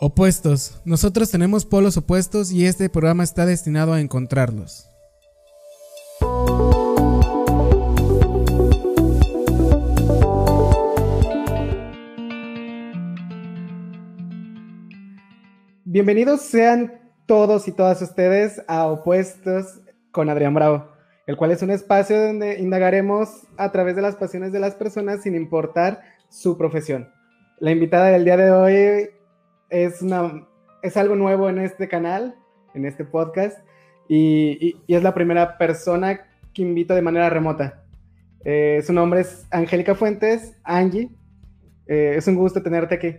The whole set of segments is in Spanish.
Opuestos. Nosotros tenemos polos opuestos y este programa está destinado a encontrarlos. Bienvenidos sean todos y todas ustedes a Opuestos con Adrián Bravo, el cual es un espacio donde indagaremos a través de las pasiones de las personas sin importar su profesión. La invitada del día de hoy es, una, es algo nuevo en este canal, en este podcast, y, es la primera persona que invito de manera remota. Eh, su nombre es Angélica Fuentes, Angie. Eh, es un gusto tenerte aquí.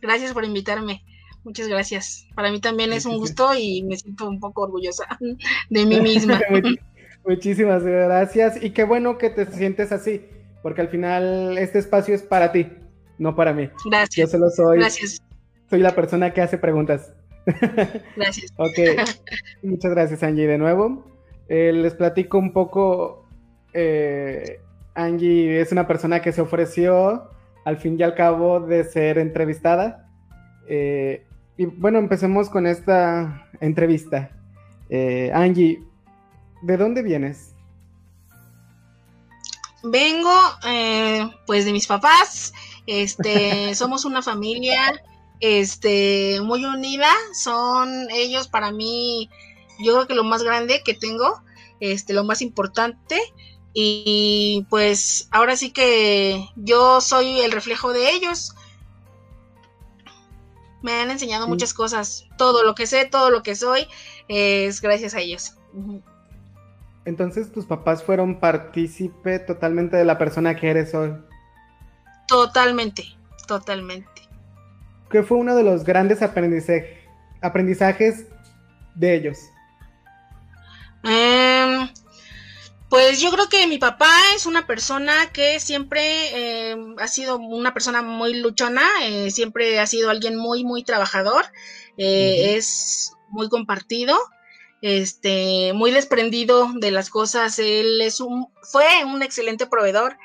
Gracias por invitarme. Muchas gracias. Para mí también es un gusto y me siento un poco orgullosa de mí misma. Muchísimas gracias y qué bueno que te sientes así, porque al final este espacio es para ti no para mí. Gracias. Yo solo soy, gracias. soy la persona que hace preguntas. Gracias. ok, muchas gracias Angie de nuevo. Eh, les platico un poco, eh, Angie es una persona que se ofreció al fin y al cabo de ser entrevistada. Eh, y bueno, empecemos con esta entrevista. Angie, ¿de dónde vienes? Vengo pues de mis papás. Este, somos una familia este, muy unida. Son ellos para mí, yo creo que lo más grande que tengo, este, lo más importante. Y pues ahora sí que yo soy el reflejo de ellos. Me han enseñado muchas cosas. Todo lo que sé, todo lo que soy, es gracias a ellos. Entonces tus papás fueron partícipe totalmente de la persona que eres hoy. Totalmente, totalmente. ¿Qué fue uno de los grandes aprendizajes de ellos? Em, pues yo creo que mi papá es una persona que siempre em, ha sido una persona muy luchona, eh, siempre ha sido alguien muy, muy trabajador, eh, es muy compartido, este, muy desprendido de las cosas, él es un, fue un excelente proveedor,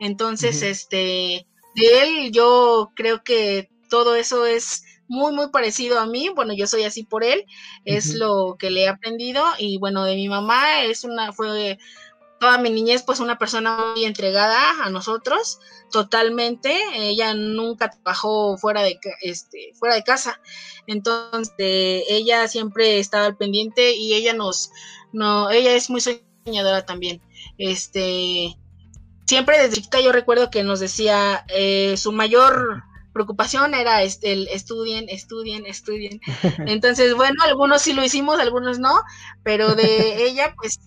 entonces, este, de él yo creo que todo eso es muy, muy parecido a mí. Bueno, yo soy así por él, es lo que le he aprendido. Y bueno, de mi mamá es una, fue toda mi niñez, pues una persona muy entregada a nosotros, totalmente. Ella nunca trabajó fuera de, este, fuera de casa. Entonces, ella siempre estaba al pendiente y ella nos, no, ella es muy soñadora también. Este, siempre desde chiquita yo recuerdo que nos decía eh, su mayor preocupación era este, el estudien, estudien, estudien. Entonces, bueno, algunos sí lo hicimos, algunos no, pero de ella, pues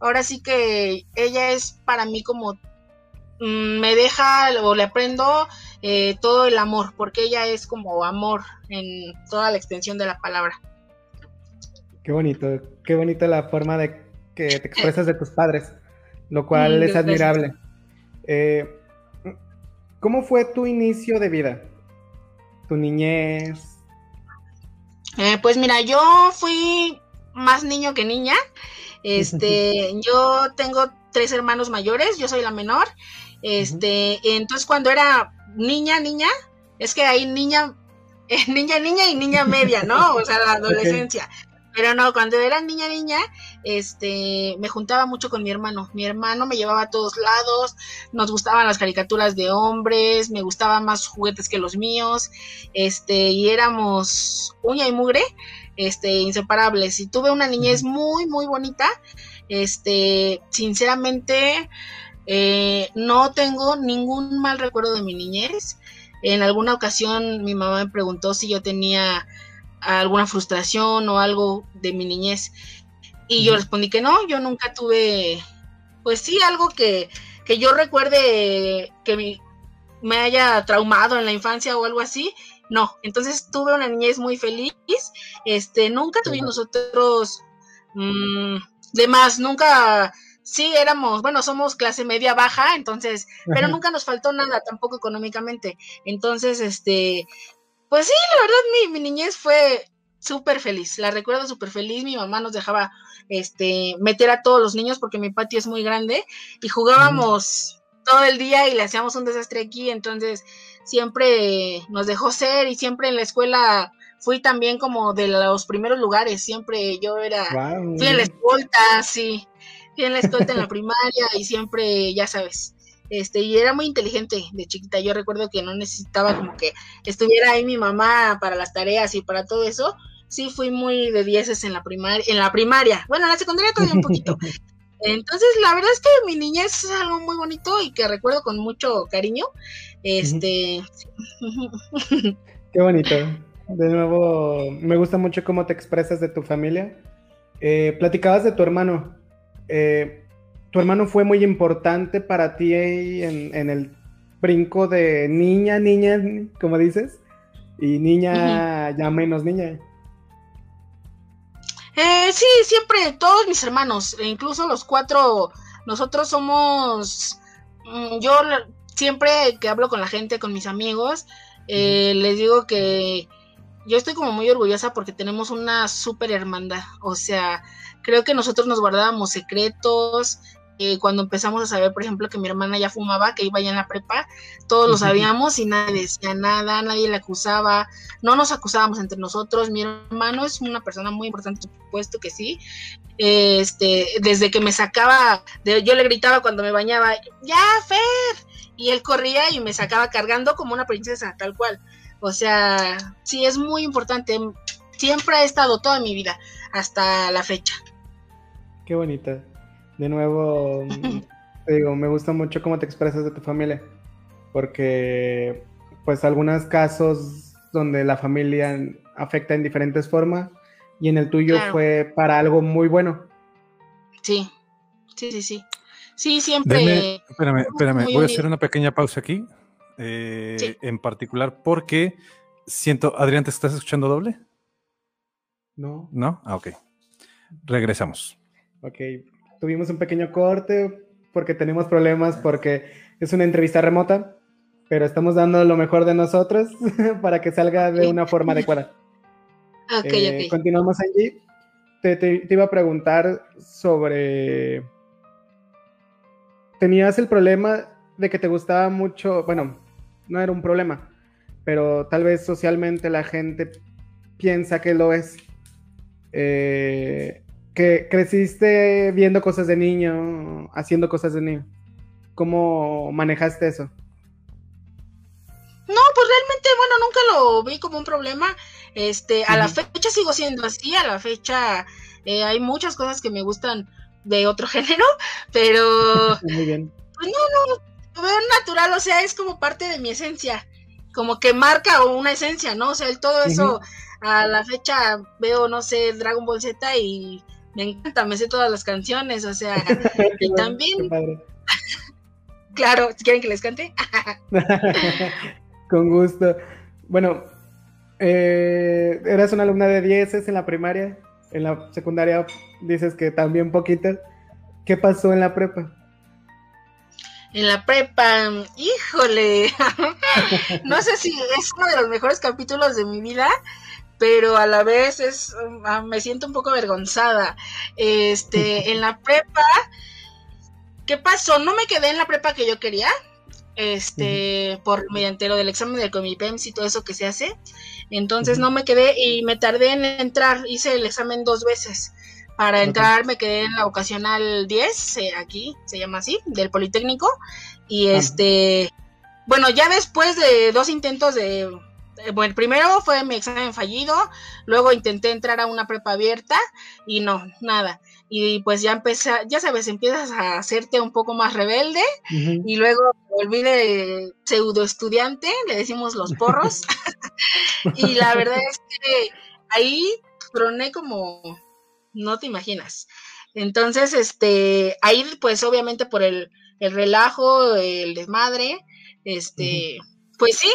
ahora sí que ella es para mí como mm, me deja o le aprendo eh, todo el amor, porque ella es como amor en toda la extensión de la palabra. Qué bonito, qué bonita la forma de que te expresas de tus padres, lo cual mm, es admirable. Eh, ¿Cómo fue tu inicio de vida? ¿Tu niñez? Eh, pues mira, yo fui más niño que niña. Este, yo tengo tres hermanos mayores, yo soy la menor. Este, entonces cuando era niña, niña, es que hay niña, niña, niña y niña media, ¿no? O sea, la adolescencia. Pero no, cuando era niña, niña, este, me juntaba mucho con mi hermano. Mi hermano me llevaba a todos lados, nos gustaban las caricaturas de hombres, me gustaban más juguetes que los míos, este, y éramos uña y mugre, este, inseparables. Y tuve una niñez muy, muy bonita. Este, sinceramente, eh, no tengo ningún mal recuerdo de mi niñez. En alguna ocasión mi mamá me preguntó si yo tenía alguna frustración o algo de mi niñez. Y yo respondí que no, yo nunca tuve, pues sí, algo que, que yo recuerde que me, haya traumado en la infancia o algo así. No, entonces tuve una niñez muy feliz. Este, nunca tuvimos nosotros mmm, de más, nunca, sí éramos, bueno, somos clase media baja, entonces, pero nunca nos faltó nada tampoco económicamente. Entonces, este, pues sí, la verdad, mi, mi niñez fue súper feliz, la recuerdo súper feliz, mi mamá nos dejaba este, meter a todos los niños porque mi patio es muy grande y jugábamos todo el día y le hacíamos un desastre aquí, entonces siempre nos dejó ser y siempre en la escuela fui también como de los primeros lugares, siempre yo era, fui en la escolta, sí, fui en la escolta en la primaria y siempre, ya sabes, este, y era muy inteligente de chiquita, yo recuerdo que no necesitaba como que estuviera ahí mi mamá para las tareas y para todo eso, sí fui muy de dieces en la primaria, en la primaria, bueno, en la secundaria todavía un poquito. Entonces, la verdad es que mi niñez es algo muy bonito y que recuerdo con mucho cariño. Este. Qué bonito. De nuevo, me gusta mucho cómo te expresas de tu familia. Eh, platicabas de tu hermano. Eh, tu hermano fue muy importante para ti en, en, el brinco de niña, niña, como dices, y niña ya menos niña. Eh, sí, siempre, todos mis hermanos, e incluso los cuatro, nosotros somos, mm, yo siempre que hablo con la gente, con mis amigos, eh, les digo que yo estoy como muy orgullosa porque tenemos una súper hermandad, o sea, creo que nosotros nos guardábamos secretos, eh, cuando empezamos a saber, por ejemplo, que mi hermana ya fumaba, que iba ya en la prepa, todos lo sabíamos y nadie decía nada, nadie le acusaba, no nos acusábamos entre nosotros. Mi hermano es una persona muy importante, por supuesto que sí. Este, desde que me sacaba, yo le gritaba cuando me bañaba, ya, Fer, y él corría y me sacaba cargando como una princesa, tal cual. O sea, sí, es muy importante. Siempre ha estado toda mi vida, hasta la fecha. Qué bonita. De nuevo, te digo, me gusta mucho cómo te expresas de tu familia, porque pues algunos casos donde la familia afecta en diferentes formas y en el tuyo fue para algo muy bueno. Sí, sí, sí, sí. Sí, siempre. espérame, espérame, voy a hacer una pequeña pausa aquí, eh, en particular porque siento, Adrián, ¿te estás escuchando doble? No. ¿No? Ah, ok. Regresamos. Ok, tuvimos un pequeño corte porque tenemos problemas, porque es una entrevista remota, pero estamos dando lo mejor de nosotros para que salga de una forma adecuada. Ok, eh, Continuamos allí. Te, te, iba a preguntar sobre... ¿Tenías el problema de que te gustaba mucho? Bueno, no era un problema, pero tal vez socialmente la gente piensa que lo es. Eh, que creciste viendo cosas de niño, haciendo cosas de niño. ¿Cómo manejaste eso? No, pues realmente, bueno, nunca lo vi como un problema. Este, a la fecha sigo siendo así, a la fecha eh, hay muchas cosas que me gustan de otro género, pero Muy bien. Pues no, no, lo veo natural, o sea, es como parte de mi esencia, como que marca una esencia, ¿no? O sea, todo eso a la fecha veo, no sé, Dragon Ball Z y me encanta, me sé todas las canciones, o sea, y también... claro, ¿quieren que les cante? Con gusto. Bueno, eh, eras una alumna de 10 en la primaria, en la secundaria dices que también poquito. ¿Qué pasó en la prepa? En la prepa, híjole, no sé si es uno de los mejores capítulos de mi vida, pero a la vez es ah, me siento un poco avergonzada. Este, en la prepa, ¿qué pasó? No me quedé en la prepa que yo quería. Este, por mediante lo del examen del Comipems y todo eso que se hace. Entonces no me quedé y me tardé en entrar, hice el examen dos veces. Para entrar me quedé en la vocacional 10, eh, aquí se llama así, del Politécnico. Y este, bueno, ya después de dos intentos de bueno, primero fue mi examen fallido, luego intenté entrar a una prepa abierta y no, nada. Y pues ya empecé, ya sabes, empiezas a hacerte un poco más rebelde y luego volví de pseudo estudiante, le decimos los porros. y la verdad es que ahí troné como no te imaginas. Entonces, este, ahí pues obviamente por el, el relajo, el desmadre, este, pues sí,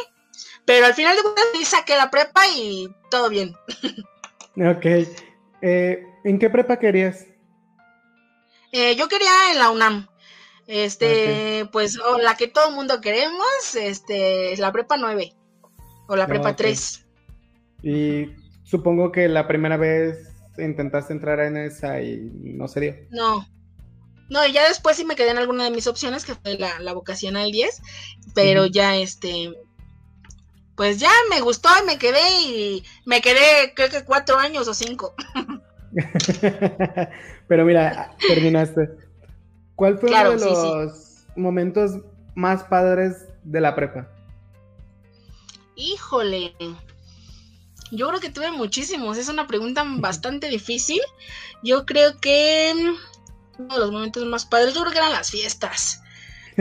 pero al final de cuentas sí saqué la prepa y todo bien. Ok. Eh, ¿En qué prepa querías? Eh, yo quería en la UNAM. Este, pues, o la que todo el mundo queremos, este, es la prepa 9 o la prepa 3. ¿Y supongo que la primera vez intentaste entrar en esa y no se dio. No. No, y ya después sí me quedé en alguna de mis opciones, que fue la, la vocacional 10, pero ya este, pues ya me gustó y me quedé y me quedé creo que cuatro años o cinco. pero mira, terminaste. ¿Cuál fue uno de los momentos más padres de la prepa? Híjole, yo creo que tuve muchísimos. Es una pregunta bastante difícil. Yo creo que uno de los momentos más padres, yo creo que eran las fiestas.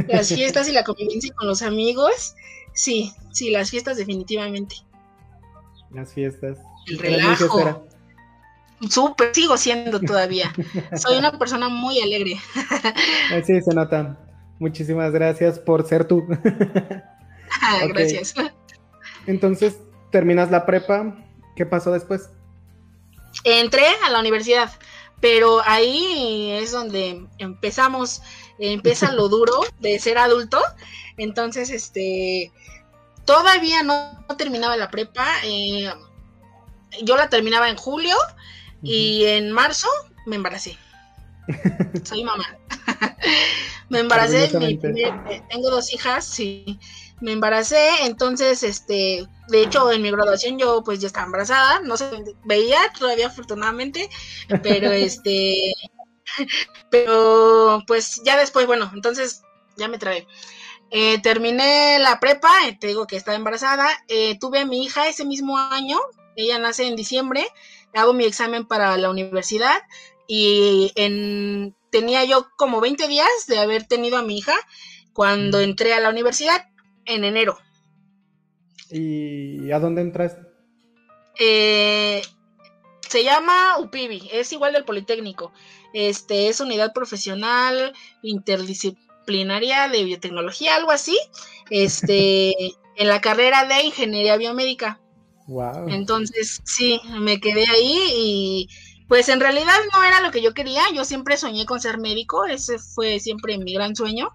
Las fiestas y la convivencia con los amigos. Sí, sí, las fiestas definitivamente. Las fiestas. El relajo. Súper, sigo siendo todavía. Soy una persona muy alegre. Sí, se nota. Muchísimas gracias por ser tú. Gracias. Entonces, terminas la prepa, ¿qué pasó después? Entré a la universidad, pero ahí es donde empezamos, empieza lo duro de ser adulto. Entonces, este, todavía no, terminaba la prepa. Eh, yo la terminaba en julio y en marzo me embaracé. Soy mamá. me embaracé, tengo dos hijas, sí me embaracé, entonces, este, de hecho, en mi graduación yo pues ya estaba embarazada, no se veía todavía afortunadamente, pero este, pero pues ya después, bueno, entonces ya me trae. Eh, terminé la prepa, eh, te digo que estaba embarazada, eh, tuve a mi hija ese mismo año, ella nace en diciembre, hago mi examen para la universidad y en, tenía yo como 20 días de haber tenido a mi hija cuando entré a la universidad en enero. ¿Y a dónde entraste? Eh, se llama UPIBI, es igual del Politécnico. Este es unidad profesional interdisciplinaria de biotecnología, algo así. Este, en la carrera de ingeniería biomédica. Wow. Entonces, sí, me quedé ahí y pues en realidad no era lo que yo quería. Yo siempre soñé con ser médico, ese fue siempre mi gran sueño.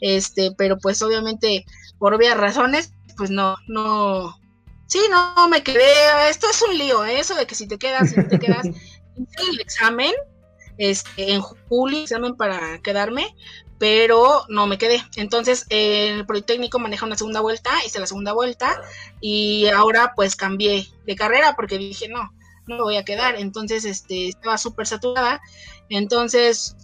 Este, pero pues obviamente por obvias razones, pues no, no, sí, no, me quedé, esto es un lío, ¿eh? eso de que si te quedas, si te quedas, el examen, este, en julio, examen para quedarme, pero no me quedé. Entonces, el Politécnico maneja una segunda vuelta, hice la segunda vuelta, y ahora pues cambié de carrera porque dije, no, no me voy a quedar. Entonces, este, estaba súper saturada. Entonces,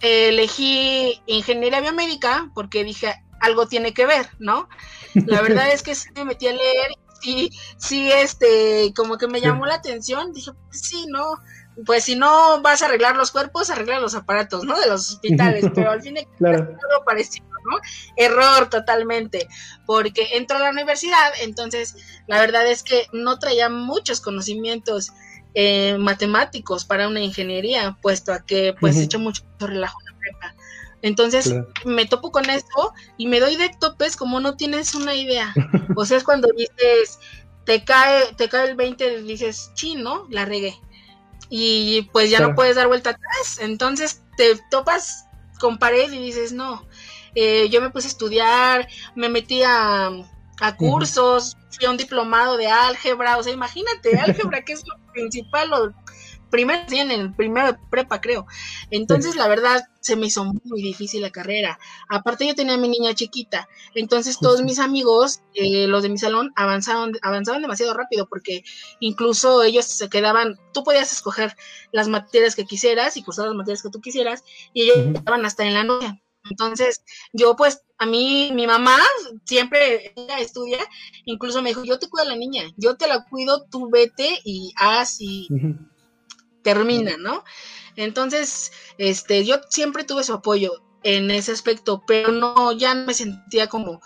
elegí ingeniería biomédica porque dije, algo tiene que ver, ¿no? La verdad es que sí me metí a leer y sí, este, como que me llamó la atención, dije, pues sí, ¿no? Pues si no vas a arreglar los cuerpos, arregla los aparatos, ¿no? De los hospitales, pero al fin de cuentas algo parecido, ¿no? Error totalmente, porque entro a la universidad, entonces la verdad es que no traía muchos conocimientos eh, matemáticos para una ingeniería, puesto a que pues he hecho mucho relajo en la prepa. Entonces me topo con esto y me doy de topes como no tienes una idea. O sea, es cuando dices, te cae, te cae el 20 y dices, chino, la regué. Y pues ya no puedes dar vuelta atrás. Entonces te topas con pared y dices, no. Eh, yo me puse a estudiar, me metí a, cursos, fui a un diplomado de álgebra, o sea, imagínate, álgebra que es lo principal, lo primero en el primero de prepa, creo. Entonces, la verdad, se me hizo muy difícil la carrera. Aparte, yo tenía a mi niña chiquita. Entonces, todos mis amigos, eh, los de mi salón, avanzaron, avanzaban demasiado rápido porque incluso ellos se quedaban, tú podías escoger las materias que quisieras y cursar las materias que tú quisieras y ellos estaban hasta en la noche. Entonces, yo pues, a mí, mi mamá siempre ella estudia, incluso me dijo, yo te cuido a la niña, yo te la cuido, tú vete y haz y termina, ¿no? Entonces, este, yo siempre tuve su apoyo en ese aspecto, pero no, ya no me sentía como,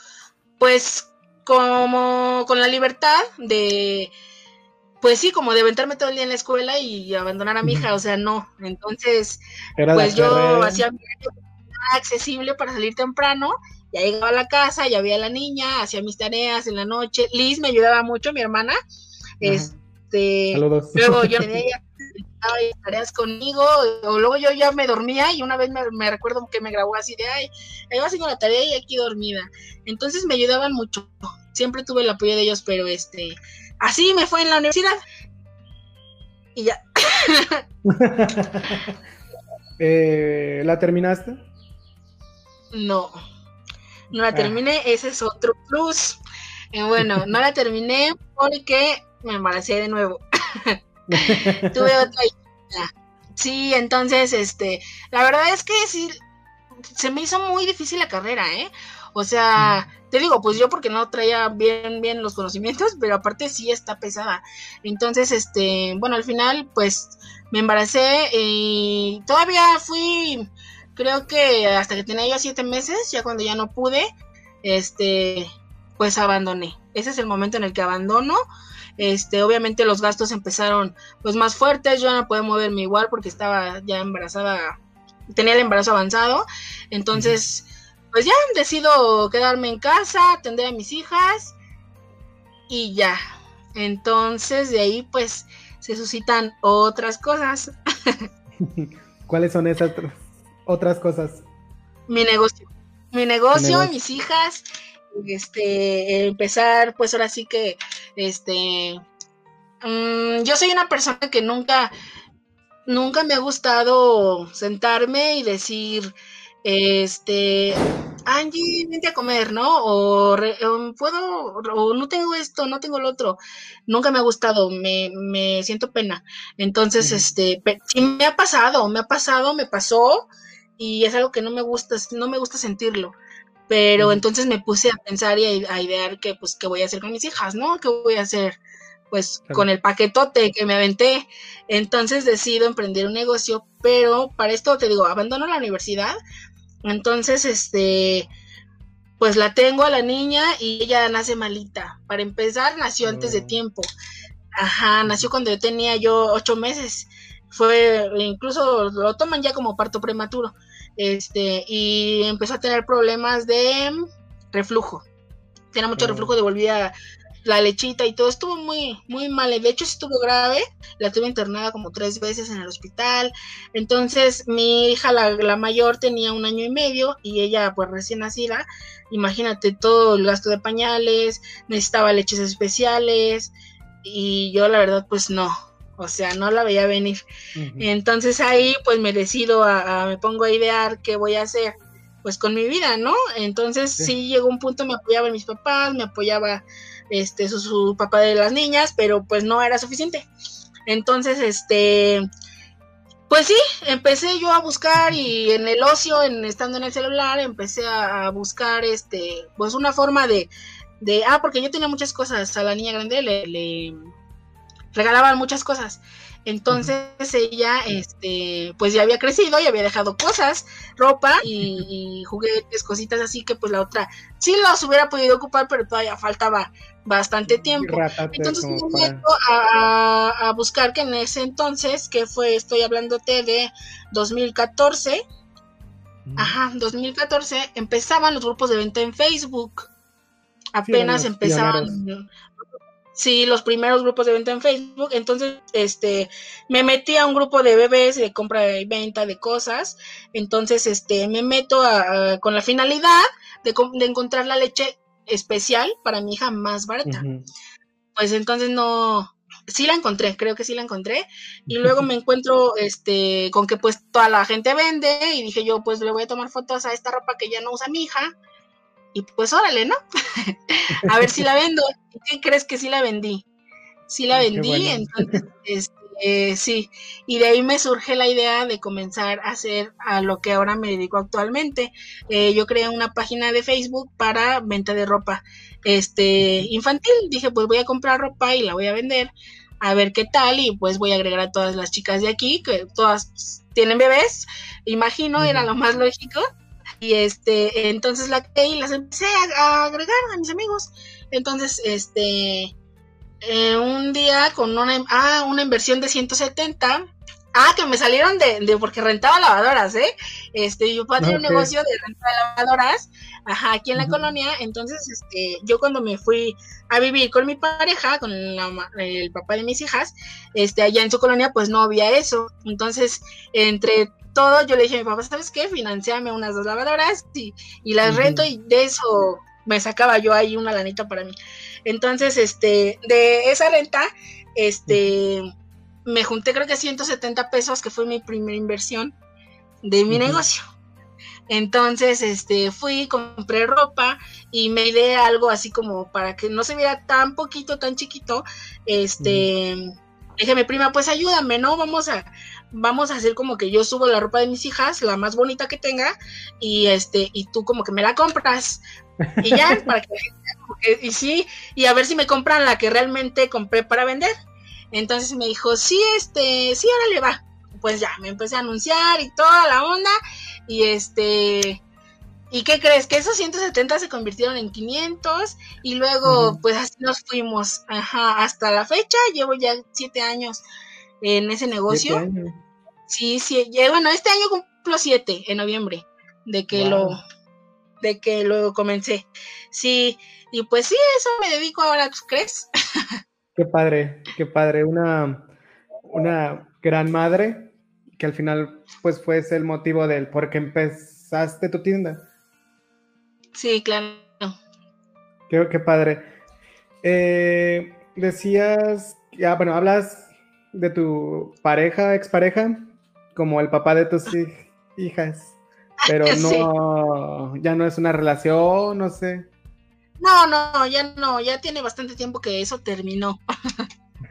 pues, como con la libertad de, pues sí, como de aventarme todo el día en la escuela y abandonar a mi hija, o sea, no. Entonces, pues yo hacía accesible para salir temprano, ya llegaba a la casa, ya había a la niña, hacía mis tareas en la noche. Liz me ayudaba mucho, mi hermana. Este, luego yo tenía tareas conmigo, o luego yo ya me dormía y una vez me, recuerdo que me grabó así de, ay, ahí va haciendo la tarea y aquí dormida. Entonces me ayudaban mucho, siempre tuve el apoyo de ellos, pero este, así me fue en la universidad. y ya. Eh, ¿La terminaste? No, no la ah. terminé, ese es otro plus. Eh, bueno, no la terminé porque me embaracé de nuevo. Tuve otra hija. Sí, entonces, este, la verdad es que sí, se me hizo muy difícil la carrera, ¿eh? O sea, te digo, pues yo porque no traía bien, bien los conocimientos, pero aparte sí está pesada. Entonces, este, bueno, al final, pues me embaracé y todavía fui, creo que hasta que tenía yo siete meses, ya cuando ya no pude, este, pues abandoné. Ese es el momento en el que abandono. Este, obviamente los gastos empezaron pues más fuertes, yo no podía moverme igual porque estaba ya embarazada, tenía el embarazo avanzado, entonces pues ya decido quedarme en casa, atender a mis hijas y ya. Entonces de ahí pues se suscitan otras cosas. ¿Cuáles son esas otras cosas? Mi negocio. Mi negocio, mis hijas, este, empezar, pues ahora sí que, este, mm, yo soy una persona que nunca, nunca me ha gustado sentarme y decir, este, Angie, vente a comer, ¿no? O, puedo, o no tengo esto, no tengo lo otro. Nunca me ha gustado, me, me siento pena. Entonces, este, sí me ha pasado, me ha pasado, me pasó, y es algo que no me gusta, no me gusta sentirlo. Pero entonces me puse a pensar y a, idear que, pues, qué voy a hacer con mis hijas, ¿no? ¿Qué voy a hacer? Pues con el paquetote que me aventé. Entonces decido emprender un negocio, pero para esto te digo, abandono la universidad entonces, este, pues la tengo a la niña y ella nace malita. Para empezar, nació antes de mm. tiempo. Ajá, nació cuando yo tenía yo ocho meses. Fue, incluso lo toman ya como parto prematuro. Este, y empezó a tener problemas de reflujo. Tenía mucho mm. reflujo, devolvía la lechita y todo estuvo muy, muy mal. De hecho, estuvo grave. La tuve internada como tres veces en el hospital. Entonces, mi hija, la, mayor, tenía un año y medio y ella, pues recién nacida. Imagínate todo el gasto de pañales, necesitaba leches especiales. Y yo, la verdad, pues no. O sea, no la veía venir. Entonces ahí, pues me decido a, me pongo a idear qué voy a hacer pues con mi vida, ¿no? Entonces sí. llegó un punto, me apoyaba mis papás, me apoyaba este, su, papá de las niñas, pero pues no era suficiente. Entonces, este, pues sí, empecé yo a buscar y en el ocio, en estando en el celular, empecé a, buscar, este, pues una forma de, de, ah, porque yo tenía muchas cosas, a la niña grande le, le regalaban muchas cosas. Entonces ella, este, pues ya había crecido y había dejado cosas, ropa y, juguetes, cositas así que pues la otra sí los hubiera podido ocupar, pero todavía faltaba bastante tiempo. Entonces me meto a, buscar que en ese entonces, que fue, estoy hablándote de 2014, ajá, 2014, empezaban los grupos de venta en Facebook. Apenas empezaban sí, los primeros grupos de venta en Facebook. Entonces, este, me metí a un grupo de bebés de compra y venta de cosas. Entonces, este, me meto con la finalidad de, encontrar la leche especial para mi hija más barata. Pues entonces no, sí la encontré, creo que sí la encontré. Y luego me encuentro este con que pues toda la gente vende y dije yo pues le voy a tomar fotos a esta ropa que ya no usa mi hija y pues órale, ¿no? a ver si la vendo. ¿Qué crees que sí la vendí? Sí la vendí, entonces, este, sí. Y de ahí me surge la idea de comenzar a hacer a lo que ahora me dedico actualmente. Eh, yo creé una página de Facebook para venta de ropa este, infantil. Dije, pues voy a comprar ropa y la voy a vender a ver qué tal y pues voy a agregar a todas las chicas de aquí que todas tienen bebés imagino era lo más lógico y este, entonces la que las empecé a, agregar a mis amigos. Entonces, este, eh, un día con una, ah, una inversión de 170. Ah, que me salieron de, de porque rentaba lavadoras, ¿eh? Este, yo puedo tener un negocio de renta de lavadoras, ajá, aquí en la colonia. Entonces, este, yo cuando me fui a vivir con mi pareja, con el papá de mis hijas, este, allá en su colonia, pues no había eso. Entonces, entre todo, yo le dije a mi papá, ¿sabes qué? Financiame unas dos lavadoras y, y las rento y de eso me sacaba yo ahí una lanita para mí. Entonces, este, de esa renta, este, me junté creo que 170 pesos, que fue mi primera inversión de mi negocio. Entonces, este, fui, compré ropa y me di algo así como para que no se viera tan poquito, tan chiquito. Este, dije mi prima, pues ayúdame, ¿no? Vamos a, vamos a hacer como que yo subo la ropa de mis hijas, la más bonita que tenga, y este, y tú como que me la compras. Y ya, para que, y sí, y a ver si me compran la que realmente compré para vender. Entonces me dijo, sí, este, sí, ahora le va. Pues ya, me empecé a anunciar y toda la onda. Y este, ¿y qué crees? Que esos 170 se convirtieron en 500 y luego pues así nos fuimos. Ajá, hasta la fecha llevo ya siete años en ese negocio. Sí, sí, bueno, este año cumplo siete en noviembre de que lo de que lo comencé. Sí, y pues sí, eso me dedico ahora, ¿crees? Qué padre, qué padre, una una gran madre que al final pues fue ese el motivo del por qué empezaste tu tienda. Sí, claro. Qué, qué padre. Eh, decías, ya bueno, hablas de tu pareja, expareja, como el papá de tus hijas, pero no, ya no es una relación, no sé. No, no, ya no, ya tiene bastante tiempo que eso terminó.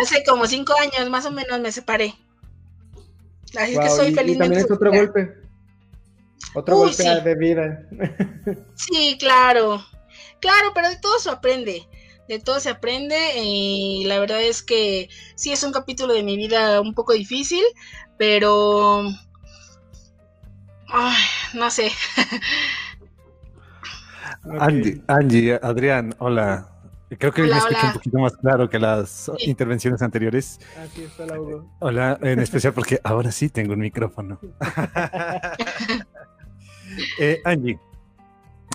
Hace como cinco años más o menos me separé. Así que soy feliz. Y también es otro golpe. Otro golpe de vida. sí, claro. Claro, pero de todo se aprende. De todo se aprende. Y la verdad es que sí es un capítulo de mi vida un poco difícil, pero. Ay, no sé. Angie, Adrián, hola. Creo que me escucho un poquito más claro que las intervenciones anteriores. Así está, Hugo. Hola, en especial porque ahora sí tengo un micrófono. eh, Angie,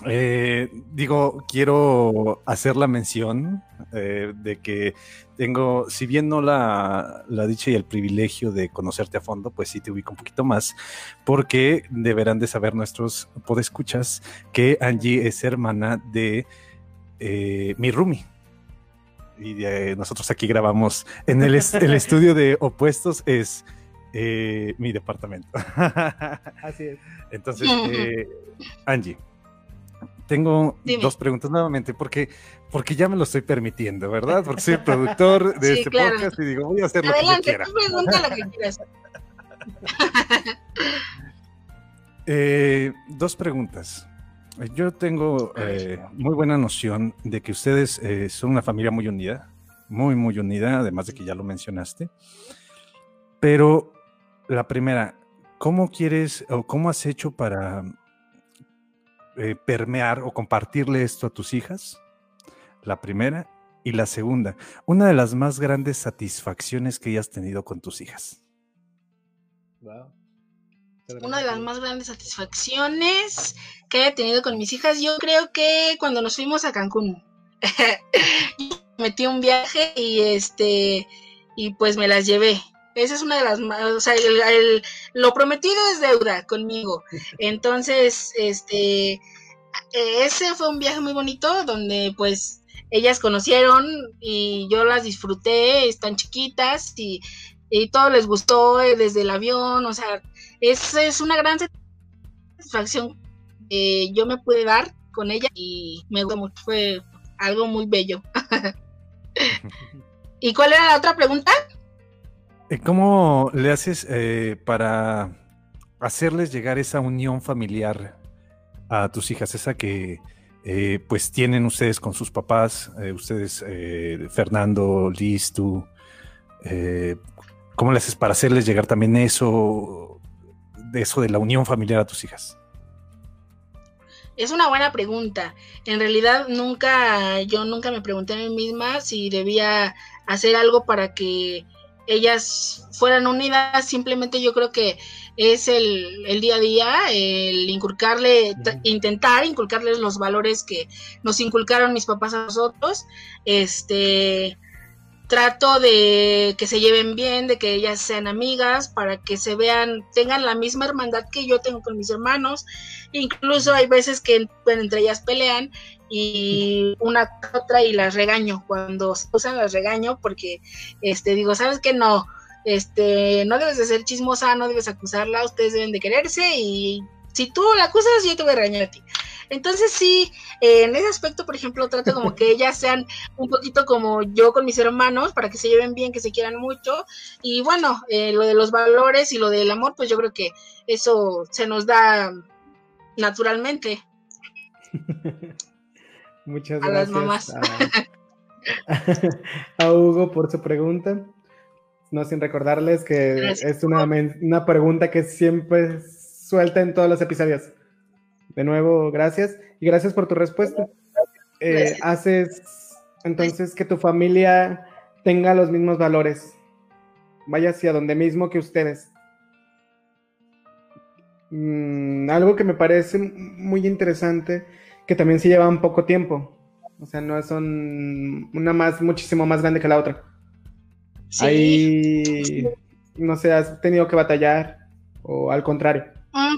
eh, digo, quiero hacer la mención eh, de que tengo, si bien no la, la, dicha y el privilegio de conocerte a fondo, pues sí te ubico un poquito más, porque deberán de saber nuestros podescuchas que Angie es hermana de eh, mi roomie. Y nosotros aquí grabamos en el, el estudio de opuestos es mi departamento. Así es. Entonces, Angie tengo dos preguntas nuevamente, porque, porque ya me lo estoy permitiendo, ¿verdad? Porque soy el productor de este podcast y digo, voy a hacer lo que quiera. pregunta lo que quieras. eh, dos preguntas. Yo tengo eh, muy buena noción de que ustedes eh, son una familia muy unida, muy, muy unida, además de que ya lo mencionaste. Pero la primera, ¿cómo quieres o cómo has hecho para eh, permear o compartirle esto a tus hijas? La primera. Y la segunda, una de las más grandes satisfacciones que hayas tenido con tus hijas. Una de las más grandes satisfacciones que he tenido con mis hijas, yo creo que cuando nos fuimos a Cancún. metí un viaje y este y pues me las llevé. Esa es una de las más, o sea, lo prometido es deuda conmigo. Entonces, este, ese fue un viaje muy bonito donde pues ellas conocieron y yo las disfruté, están chiquitas y, todo les gustó eh, desde el avión, o sea, es, es una gran satisfacción que yo me pude dar con ella y me gustó mucho, fue algo muy bello. ¿Y cuál era la otra pregunta? Eh, ¿Cómo le haces eh, para hacerles llegar esa unión familiar a tus hijas, esa que eh, pues tienen ustedes con sus papás, ustedes, Fernando, Liz, tú? ¿Cómo le haces para hacerles llegar también eso, de eso de la unión familiar a tus hijas? Es una buena pregunta. En realidad nunca, yo nunca me pregunté a mí misma si debía hacer algo para que ellas fueran unidas, simplemente yo creo que es el, día a día, el inculcarle, intentar inculcarles los valores que nos inculcaron mis papás a nosotros, este, trato de que se lleven bien, de que ellas sean amigas, para que se vean, tengan la misma hermandad que yo tengo con mis hermanos. Incluso hay veces que entre ellas pelean y una otra y las regaño. Cuando se usan las regaño porque este digo, ¿sabes qué? No, este, no debes de ser chismosa, no debes acusarla, ustedes deben de quererse y si tú la acusas, yo te voy a regañar a ti. Entonces sí, eh, en ese aspecto, por ejemplo, trato como que ellas sean un poquito como yo con mis hermanos, para que se lleven bien, que se quieran mucho. Y bueno, eh, lo de los valores y lo del amor, pues yo creo que eso se nos da naturalmente. Muchas gracias a, las mamás. A, Hugo por su pregunta. No sin recordarles que es una, una pregunta que siempre suelta en todos los episodios. De nuevo, gracias. Y gracias por tu respuesta. Eh, haces entonces que tu familia tenga los mismos valores. Vaya hacia donde mismo que ustedes. Mm, algo que me parece muy interesante, que también se lleva un poco tiempo. O sea, no son una más, muchísimo más grande que la otra. Sí. Ahí, no sé, has tenido que batallar o al contrario. Mm,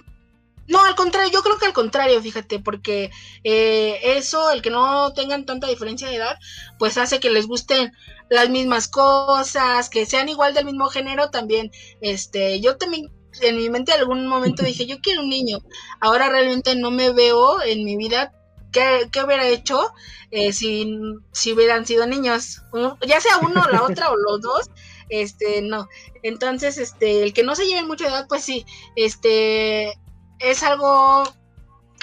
no, al contrario, yo creo que al contrario, fíjate, porque eh, eso, el que no tengan tanta diferencia de edad, pues hace que les gusten las mismas cosas, que sean igual del mismo género también. Este, yo también en mi mente en algún momento dije, yo quiero un niño. Ahora realmente no me veo en mi vida qué, qué hubiera hecho eh, si, si hubieran sido niños, ya sea uno, la otra o los dos. Este, no. Entonces, este, el que no se lleven mucho de edad, pues sí, este, es algo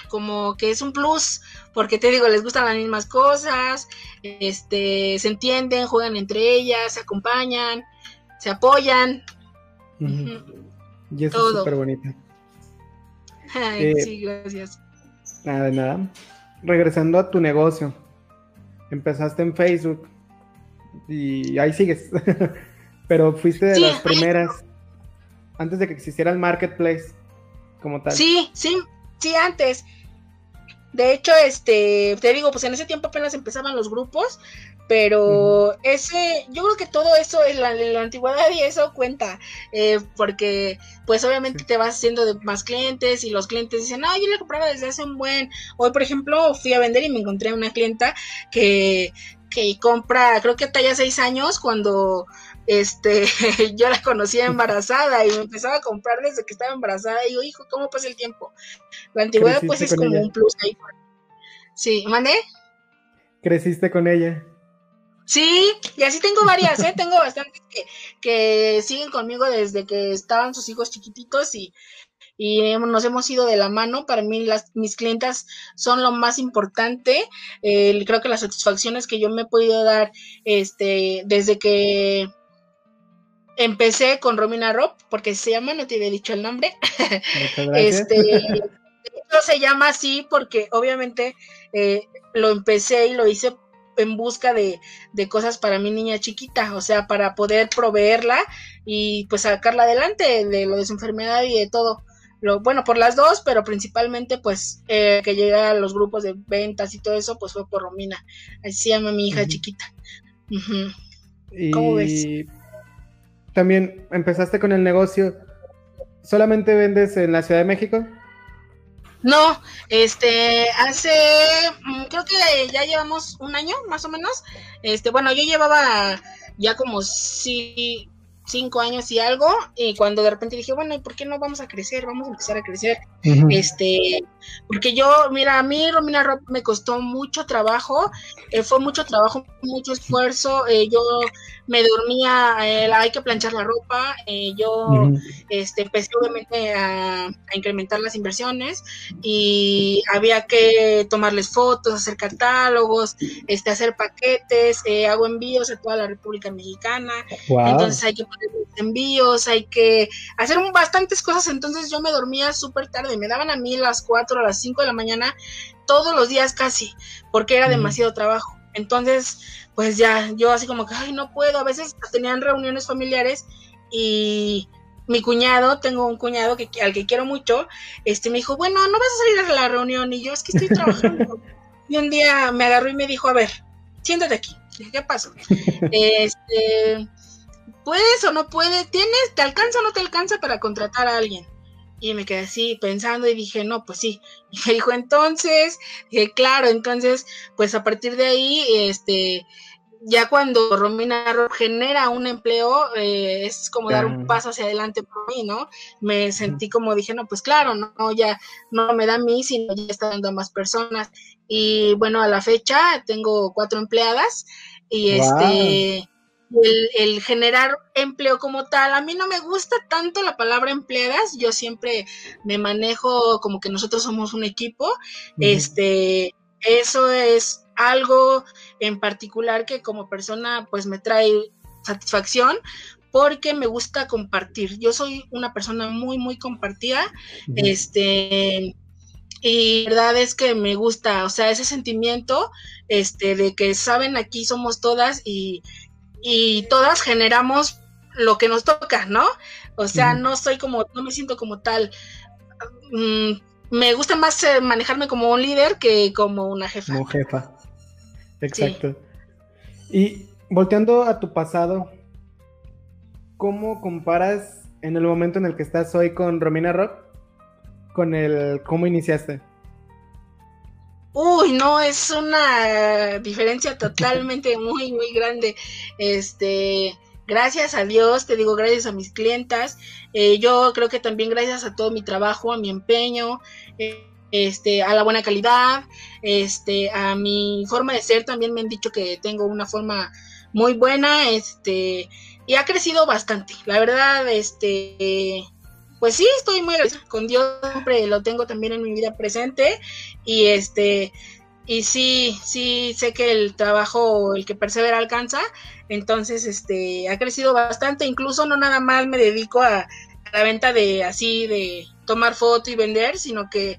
como que es un plus, porque te digo, les gustan las mismas cosas, este, se entienden, juegan entre ellas, se acompañan, se apoyan. Y eso es súper bonito. Ay, eh, sí, gracias. Nada nada. Regresando a tu negocio, empezaste en Facebook y ahí sigues, pero fuiste de las primeras, antes de que existiera el marketplace como tal. Sí, sí, sí, antes. De hecho, este, te digo, pues en ese tiempo apenas empezaban los grupos, pero ese, yo creo que todo eso en la, antigüedad y eso cuenta, eh, porque pues obviamente te vas haciendo de más clientes y los clientes dicen, ah, yo le compraba desde hace un buen, hoy por ejemplo fui a vender y me encontré una clienta que, que compra, creo que talla seis años cuando este, yo la conocía embarazada y me empezaba a comprar desde que estaba embarazada y digo, hijo, ¿cómo pasa el tiempo? La antigüedad pues es como un plus ahí. Sí, ¿mandé? ¿Creciste con ella? Sí, y así tengo varias, ¿eh? tengo bastantes que, que siguen conmigo desde que estaban sus hijos chiquititos y, y nos hemos ido de la mano. Para mí las, mis clientas son lo más importante. creo que las satisfacciones que yo me he podido dar este, desde que empecé con Romina Rob, porque se llama, no te había dicho el nombre. este, se llama así porque obviamente eh, lo empecé y lo hice en busca de, de, cosas para mi niña chiquita, o sea, para poder proveerla y pues sacarla adelante de lo de su enfermedad y de todo. Lo, bueno, por las dos, pero principalmente pues eh, que llegué a los grupos de ventas y todo eso, pues fue por Romina. Así se llama mi hija chiquita. ¿Cómo ves? también empezaste con el negocio. ¿Solamente vendes en la Ciudad de México? No, este, hace, mm, creo que ya llevamos un año más o menos. Este, bueno, yo llevaba ya como sí, cinco años y algo, y cuando de repente dije, bueno, ¿y por qué no vamos a crecer? Vamos a empezar a crecer. Este, porque yo, mira, a mí Romina Rob me costó mucho trabajo, eh, fue mucho trabajo, mucho esfuerzo, eh, yo me dormía, eh, hay que planchar la ropa, yo este, empecé obviamente a, incrementar las inversiones y había que tomarles fotos, hacer catálogos, este, hacer paquetes, hago envíos a toda la República Mexicana, entonces hay que envíos, hay que hacer bastantes cosas, entonces yo me dormía súper tarde, me daban a mí las 4 a las 5 de la mañana todos los días casi, porque era demasiado trabajo. Entonces, pues ya, yo así como que, ay, no puedo, a veces tenían reuniones familiares y mi cuñado, tengo un cuñado que, al que quiero mucho, este me dijo, bueno, no vas a salir a la reunión y yo es que estoy trabajando. y un día me agarró y me dijo, a ver, siéntate aquí. Dije, ¿qué pasó? este, ¿puedes o no puedes? ¿Tienes, te alcanza o no te alcanza para contratar a alguien? Y me quedé así pensando y dije, no, pues sí. Y me dijo, entonces, dije, claro, entonces, pues a partir de ahí, este, ya cuando Romina genera un empleo, eh, es como dar un paso hacia adelante por mí, ¿no? Me sentí como dije, no, pues claro, no, ya no me da a mí, sino ya está dando a más personas. Y bueno, a la fecha tengo cuatro empleadas y este el, generar empleo como tal. A mí no me gusta tanto la palabra empleadas, yo siempre me manejo como que nosotros somos un equipo. Este, eso es algo en particular que como persona pues me trae satisfacción porque me gusta compartir. Yo soy una persona muy, muy compartida. Este, y la verdad es que me gusta, o sea, ese sentimiento, este, de que saben aquí somos todas y, y todas generamos lo que nos toca, ¿no? O sea, no soy como, no me siento como tal. Mm, me gusta más eh, manejarme como un líder que como una jefa. Como jefa. Exacto. Y volteando a tu pasado, ¿cómo comparas en el momento en el que estás hoy con Romina Rock? Con el cómo iniciaste. Uy, no, es una diferencia totalmente muy, muy grande. Este, gracias a Dios, te digo, gracias a mis clientas. Eh, yo creo que también gracias a todo mi trabajo, a mi empeño, eh, este, a la buena calidad, este, a mi forma de ser, también me han dicho que tengo una forma muy buena, este, y ha crecido bastante. La verdad, este, pues sí, estoy muy con Dios, siempre lo tengo también en mi vida presente y este y sí, sí sé que el trabajo, el que persevera alcanza, entonces este ha crecido bastante, incluso no nada más me dedico a, la venta de así de tomar foto y vender, sino que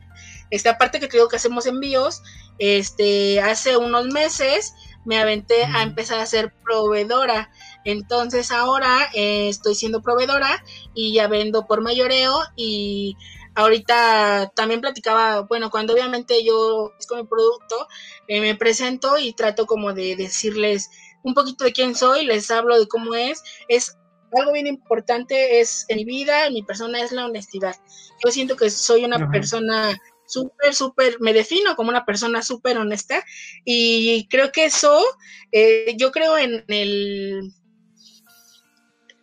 esta aparte que creo que hacemos envíos, este hace unos meses me aventé a empezar a ser proveedora entonces ahora eh, estoy siendo proveedora y ya vendo por mayoreo y ahorita también platicaba, bueno, cuando obviamente yo con mi producto, eh, me presento y trato como de decirles un poquito de quién soy, les hablo de cómo es, es algo bien importante es en mi vida, en mi persona es la honestidad. Yo siento que soy una persona súper, súper, me defino como una persona súper honesta y creo que eso, eh, yo creo en el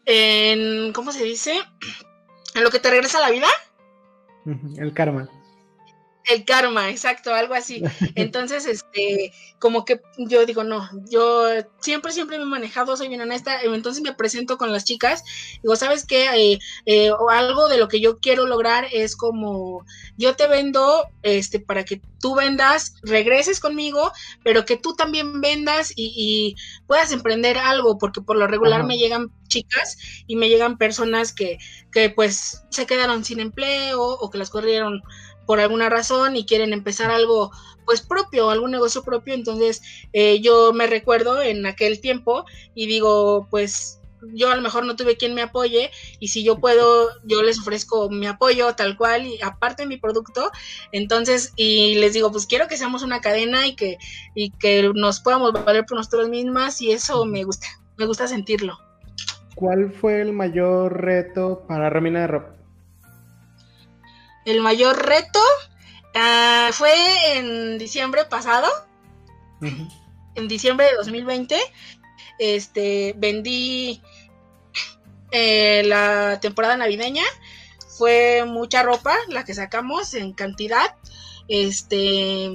en, ¿cómo se dice? En lo que te regresa a la vida. El karma. El karma, exacto, algo así. Entonces, este, como que yo digo, no, yo siempre, siempre me he manejado, soy bien honesta, entonces me presento con las chicas, digo, ¿sabes qué? Eh, eh, algo de lo que yo quiero lograr es como, yo te vendo, este, para que tú vendas, regreses conmigo, pero que tú también vendas y, puedas emprender algo, porque por lo regular me llegan chicas y me llegan personas que, que pues se quedaron sin empleo o que las corrieron por alguna razón y quieren empezar algo pues propio, algún negocio propio, entonces eh, yo me recuerdo en aquel tiempo y digo pues yo a lo mejor no tuve quien me apoye y si yo puedo, yo les ofrezco mi apoyo tal cual y aparte mi producto, entonces y les digo pues quiero que seamos una cadena y que, y que nos podamos valer por nosotros mismas y eso me gusta, me gusta sentirlo. ¿Cuál fue el mayor reto para Romina de Ropa? El mayor reto ah, fue en diciembre pasado, en diciembre de 2020. Este, vendí eh, la temporada navideña. Fue mucha ropa la que sacamos en cantidad. Este,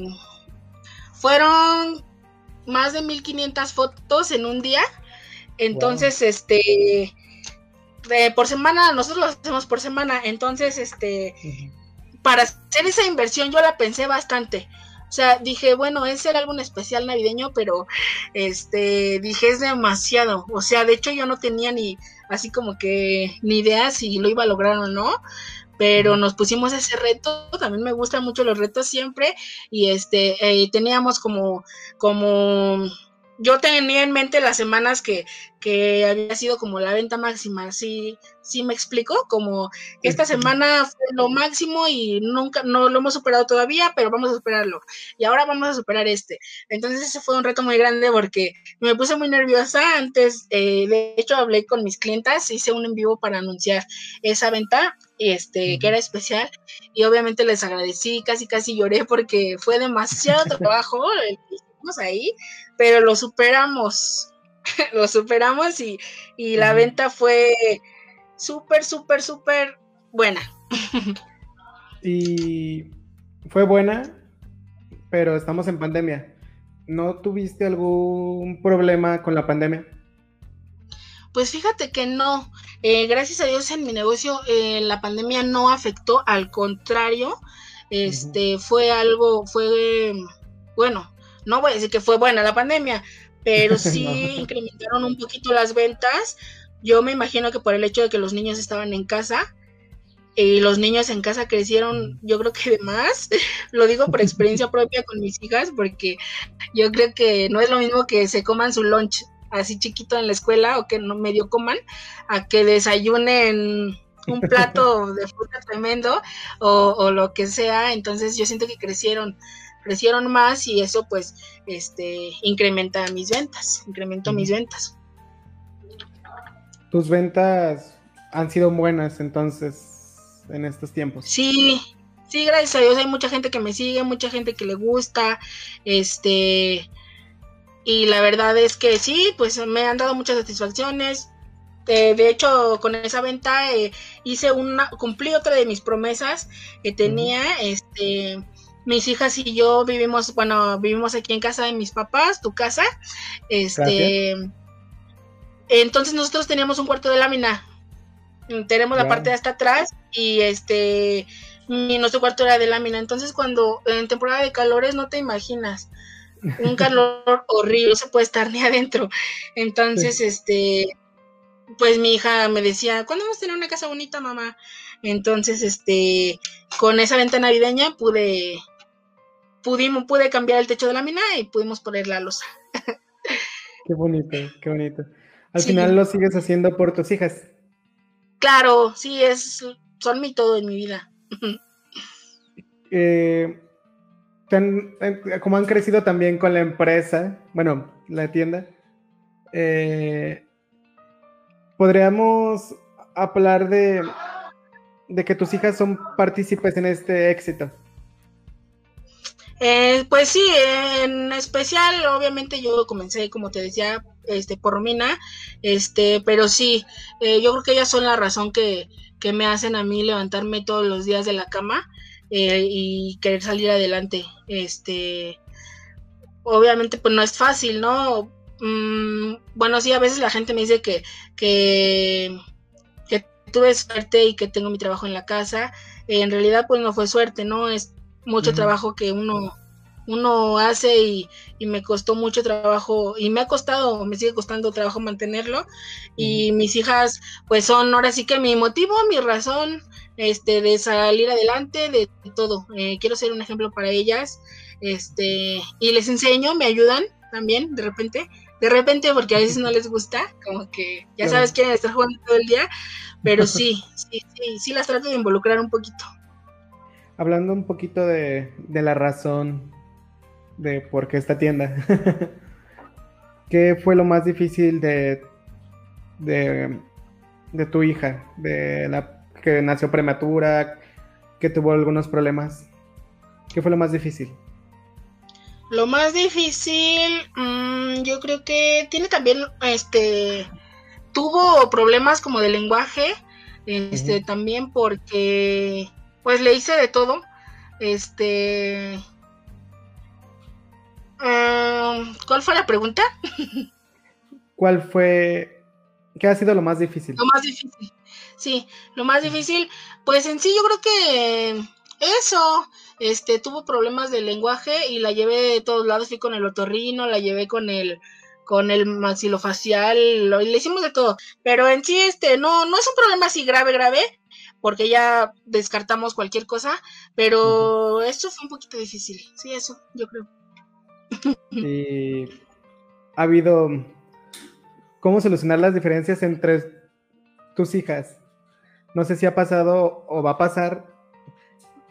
fueron más de 1500 fotos en un día. Entonces, este, por semana, nosotros lo hacemos por semana, entonces, este, para hacer esa inversión yo la pensé bastante. O sea, dije, bueno, ese era algún especial navideño, pero este, dije, es demasiado. O sea, de hecho yo no tenía ni así como que ni idea si lo iba a lograr o no, pero nos pusimos ese reto, también me gustan mucho los retos siempre, y este, eh, teníamos como, como yo tenía en mente las semanas que, que había sido como la venta máxima, sí, sí me explico, como que esta semana fue lo máximo y nunca, no lo hemos superado todavía, pero vamos a superarlo. Y ahora vamos a superar este. Entonces ese fue un reto muy grande porque me puse muy nerviosa antes, eh, de hecho hablé con mis clientas, hice un en vivo para anunciar esa venta, este, que era especial, y obviamente les agradecí, casi casi lloré porque fue demasiado trabajo ahí, pero lo superamos, lo superamos y, la venta fue súper, súper, súper buena. y fue buena, pero estamos en pandemia. ¿No tuviste algún problema con la pandemia? Pues fíjate que no. Eh, gracias a Dios en mi negocio eh, la pandemia no afectó, al contrario, este fue algo, fue bueno, no voy a decir que fue buena la pandemia, pero sí incrementaron un poquito las ventas. Yo me imagino que por el hecho de que los niños estaban en casa y los niños en casa crecieron, yo creo que de más. Lo digo por experiencia propia con mis hijas, porque yo creo que no es lo mismo que se coman su lunch así chiquito en la escuela o que no medio coman, a que desayunen un plato de fruta tremendo o, o, lo que sea. Entonces yo siento que crecieron crecieron más y eso pues este incrementa mis ventas, incrementó mis ventas. Tus ventas han sido buenas entonces en estos tiempos. Sí, sí, gracias a Dios hay mucha gente que me sigue, mucha gente que le gusta, este y la verdad es que sí, pues me han dado muchas satisfacciones. Eh, de hecho, con esa venta eh, hice una, cumplí otra de mis promesas que tenía, este, mis hijas y yo vivimos, bueno, vivimos aquí en casa de mis papás, tu casa. Este, entonces nosotros teníamos un cuarto de lámina. Tenemos la parte de hasta atrás y este y nuestro cuarto era de lámina. Entonces cuando en temporada de calores no te imaginas un calor horrible, se puede estar ni adentro. Entonces, este, pues mi hija me decía, ¿cuándo vamos a tener una casa bonita, mamá? Entonces, este, con esa venta navideña pude pudimos, pude cambiar el techo de la mina y pudimos poner la losa. Qué bonito, qué bonito. Al final lo sigues haciendo por tus hijas. Claro, sí, es, son mi todo en mi vida. Eh, eh, como han crecido también con la empresa, bueno, la tienda, eh, podríamos hablar de, de que tus hijas son partícipes en este éxito. Eh, pues sí, en especial, obviamente yo comencé, como te decía, este, por Romina, este, pero sí, eh, yo creo que ellas son la razón que, que, me hacen a mí levantarme todos los días de la cama eh, y querer salir adelante. Este, obviamente, pues no es fácil, ¿no? Mm, bueno, sí, a veces la gente me dice que, que, que tuve suerte y que tengo mi trabajo en la casa. en realidad, pues no fue suerte, ¿no? Es mucho trabajo que uno, uno hace y, me costó mucho trabajo y me ha costado, me sigue costando trabajo mantenerlo. Y mis hijas pues son ahora sí que mi motivo, mi razón este de salir adelante, de, todo. Eh, quiero ser un ejemplo para ellas este y les enseño, me ayudan también de repente, de repente porque a veces no les gusta, como que ya sabes quieren estar jugando todo el día, pero sí, sí, sí, sí las trato de involucrar un poquito hablando un poquito de, la razón de por qué esta tienda, ¿qué fue lo más difícil de, de, tu hija? De la que nació prematura, que tuvo algunos problemas. ¿Qué fue lo más difícil? Lo más difícil, mm, yo creo que tiene también, este, tuvo problemas como de lenguaje, este, también porque pues le hice de todo. Este. ¿Cuál fue la pregunta? ¿Cuál fue? ¿Qué ha sido lo más difícil? Lo más difícil. Sí, lo más difícil, pues en sí yo creo que eso, este, tuvo problemas de lenguaje y la llevé de todos lados, fui con el otorrino, la llevé con el, con el maxilofacial, lo, le hicimos de todo, pero en sí, este, no, no es un problema así grave, grave, porque ya descartamos cualquier cosa, pero esto fue un poquito difícil, sí, eso, yo creo. Y ha habido cómo solucionar las diferencias entre tus hijas. No sé si ha pasado o va a pasar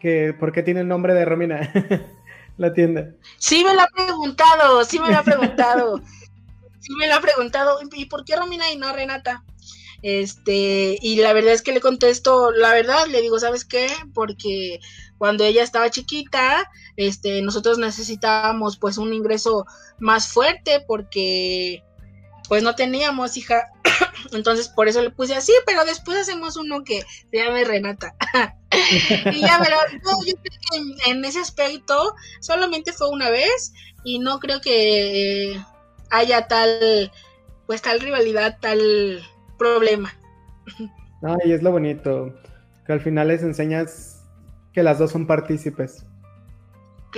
que por qué tiene el nombre de Romina la tienda. Sí me lo ha preguntado, sí me lo ha preguntado. sí me lo ha preguntado. ¿Y por qué Romina y no Renata? Este, y la verdad es que le contesto, la verdad, le digo, ¿sabes qué? Porque cuando ella estaba chiquita, este, nosotros necesitábamos pues un ingreso más fuerte porque pues no teníamos hija. Entonces por eso le puse así, pero después hacemos uno que se llame Renata. y ya, pero yo creo que en, ese aspecto solamente fue una vez y no creo que haya tal, pues tal rivalidad, tal problema. Ay, es lo bonito, que al final les enseñas que las dos son partícipes.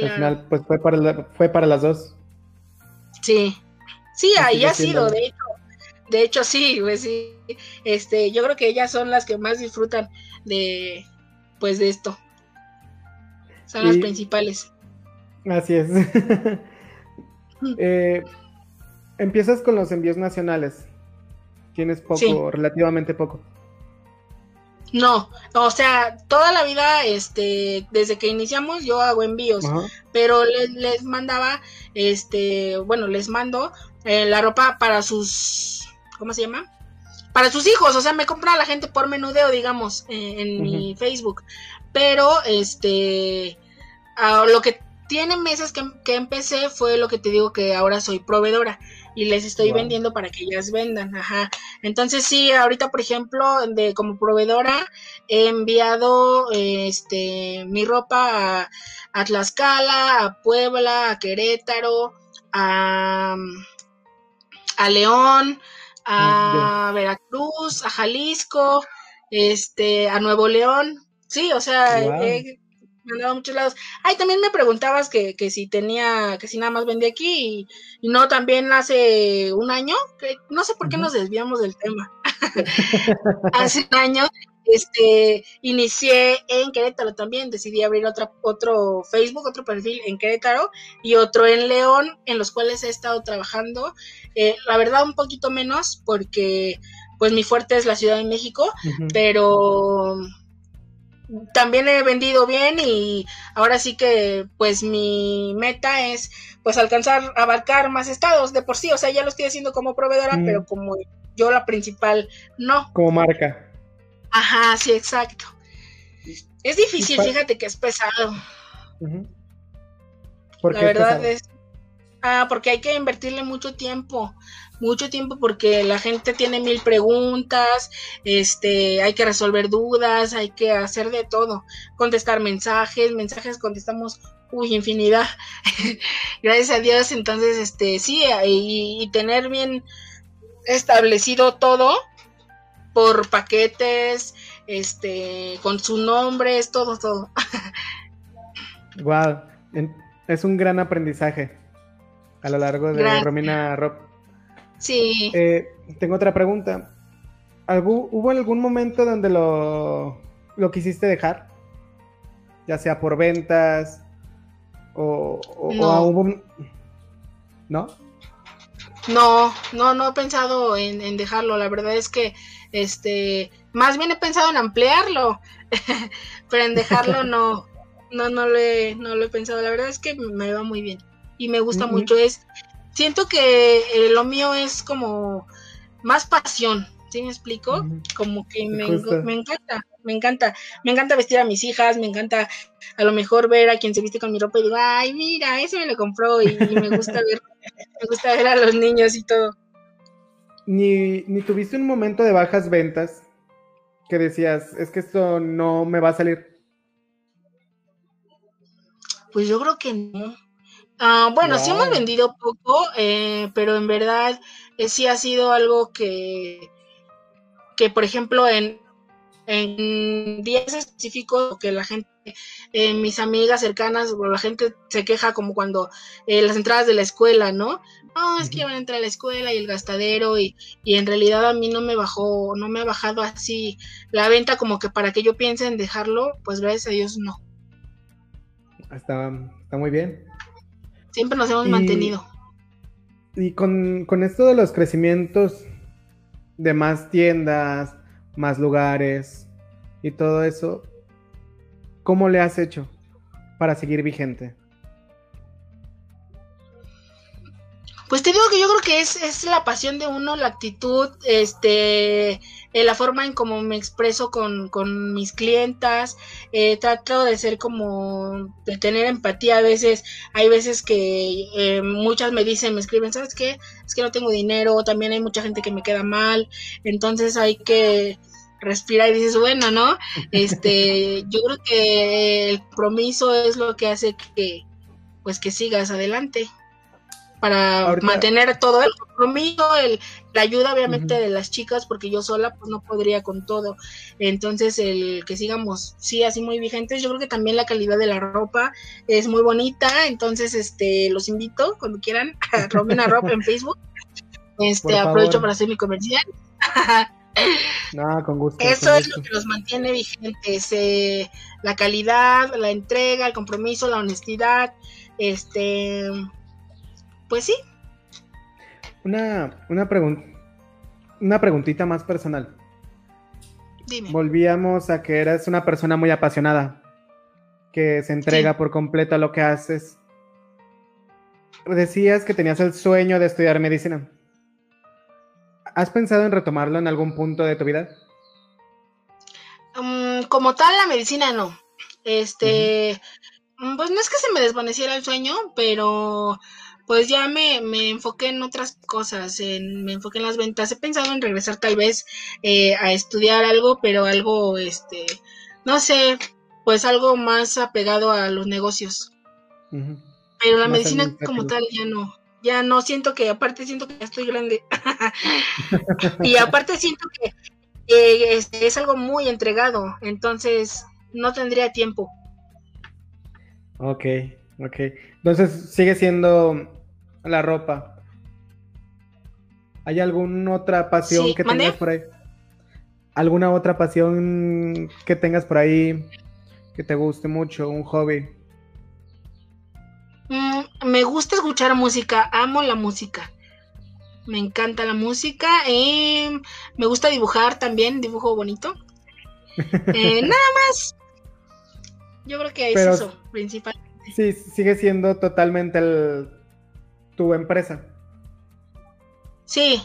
Al final, pues fue para, fue para las dos. Sí, sí, ahí ha sido, de hecho. De hecho, sí, pues sí. Este, yo creo que ellas son las que más disfrutan de, pues, de esto. Son las principales. Así es. Eh, empiezas con los envíos nacionales. Tienes poco, relativamente poco. No, o sea, toda la vida, este, desde que iniciamos yo hago envíos, pero les, mandaba, este, bueno, les mando eh, la ropa para sus, ¿cómo se llama? Para sus hijos, o sea, me compra la gente por menudeo, digamos, eh, en mi Facebook, pero, este, lo que tiene meses que, que empecé fue lo que te digo que ahora soy proveedora y les estoy vendiendo para que ellas vendan, ajá. Entonces sí, ahorita por ejemplo, de como proveedora he enviado este mi ropa a, Tlaxcala, a Puebla, a Querétaro, a, a León, a Veracruz, a Jalisco, este, a Nuevo León. Sí, o sea, mandado a muchos lados. Ay, también me preguntabas que, si tenía, que si nada más vendía aquí y, no también hace un año, que no sé por qué nos desviamos del tema. hace un año, este, inicié en Querétaro también, decidí abrir otra, otro Facebook, otro perfil en Querétaro y otro en León, en los cuales he estado trabajando. Eh, la verdad, un poquito menos, porque pues mi fuerte es la Ciudad de México, pero también he vendido bien y ahora sí que pues mi meta es pues alcanzar, abarcar más estados de por sí, o sea, ya lo estoy haciendo como proveedora, pero como yo la principal no. Como marca. Ajá, sí, exacto. Es difícil, fíjate que es pesado. la verdad es... Ah, porque hay que invertirle mucho tiempo mucho tiempo porque la gente tiene mil preguntas, este, hay que resolver dudas, hay que hacer de todo, contestar mensajes, mensajes contestamos, uy, infinidad, gracias a Dios, entonces, este, sí, y, tener bien establecido todo por paquetes, este, con sus nombres, todo, todo. wow, es un gran aprendizaje a lo largo de Romina Rob. Sí. Eh, tengo otra pregunta. ¿Hubo algún momento donde lo, lo quisiste dejar? Ya sea por ventas o, no. ¿No? No, no, no he pensado en, dejarlo. La verdad es que, este, más bien he pensado en ampliarlo, pero en dejarlo no, no, no lo he, no lo he pensado. La verdad es que me va muy bien y me gusta mucho. Es, siento que eh, lo mío es como más pasión, ¿sí me explico? Como que me, encanta, me encanta, me encanta vestir a mis hijas, me encanta a lo mejor ver a quien se viste con mi ropa y digo, ay, mira, ese me lo compró y, me gusta ver, me gusta ver a los niños y todo. Ni, ni tuviste un momento de bajas ventas que decías, es que esto no me va a salir. Pues yo creo que no. Ah, bueno, sí hemos vendido poco, eh, pero en verdad eh, sí ha sido algo que, que por ejemplo, en, en días específicos que la gente, eh, mis amigas cercanas, o la gente se queja como cuando las entradas de la escuela, ¿no? No, es que van a entrar a la escuela y el gastadero y, y en realidad a mí no me bajó, no me ha bajado así la venta como que para que yo piense en dejarlo, pues gracias a Dios no. Está, está muy bien. Siempre nos hemos mantenido. Y con, con esto de los crecimientos de más tiendas, más lugares y todo eso, ¿cómo le has hecho para seguir vigente? Pues te digo que yo creo que es, es la pasión de uno, la actitud, este, eh, la forma en cómo me expreso con, con mis clientas, eh, trato de ser como, de tener empatía. A veces, hay veces que eh, muchas me dicen, me escriben, ¿sabes qué? Es que no tengo dinero, también hay mucha gente que me queda mal, entonces hay que respirar y dices, bueno, ¿no? Este, yo creo que el compromiso es lo que hace que, pues que sigas adelante para mantener todo el compromiso, el, la ayuda obviamente de las chicas, porque yo sola pues no podría con todo. Entonces, el que sigamos, sí, así muy vigentes, yo creo que también la calidad de la ropa es muy bonita, entonces, este, los invito cuando quieran a Romina Ropa en Facebook. Este, aprovecho para hacer mi comercial. No, con gusto. Eso es lo que nos mantiene vigentes, eh, la calidad, la entrega, el compromiso, la honestidad, este, pues sí. Una, una pregunta. Una preguntita más personal. Dime. Volvíamos a que eres una persona muy apasionada, que se entrega por completo a lo que haces. Decías que tenías el sueño de estudiar medicina. ¿Has pensado en retomarlo en algún punto de tu vida? Um, como tal, la medicina no. Este, pues no es que se me desvaneciera el sueño, pero pues ya me, me enfoqué en otras cosas, en, me enfoqué en las ventas. He pensado en regresar tal vez eh, a estudiar algo, pero algo, este, no sé, pues algo más apegado a los negocios. Pero la medicina como tal ya no, ya no siento que, aparte siento que ya estoy grande. y aparte siento que este, es algo muy entregado, entonces no tendría tiempo. Ok, ok. Entonces sigue siendo la ropa. ¿Hay alguna otra pasión que tengas por ahí? ¿Alguna otra pasión que tengas por ahí que te guste mucho? ¿Un hobby? Mm, me gusta escuchar música, amo la música. Me encanta la música. Em, me gusta dibujar también, dibujo bonito. Eh, nada más. Yo creo que es eso, principalmente. Sí, sigue siendo totalmente el, tu empresa. Sí.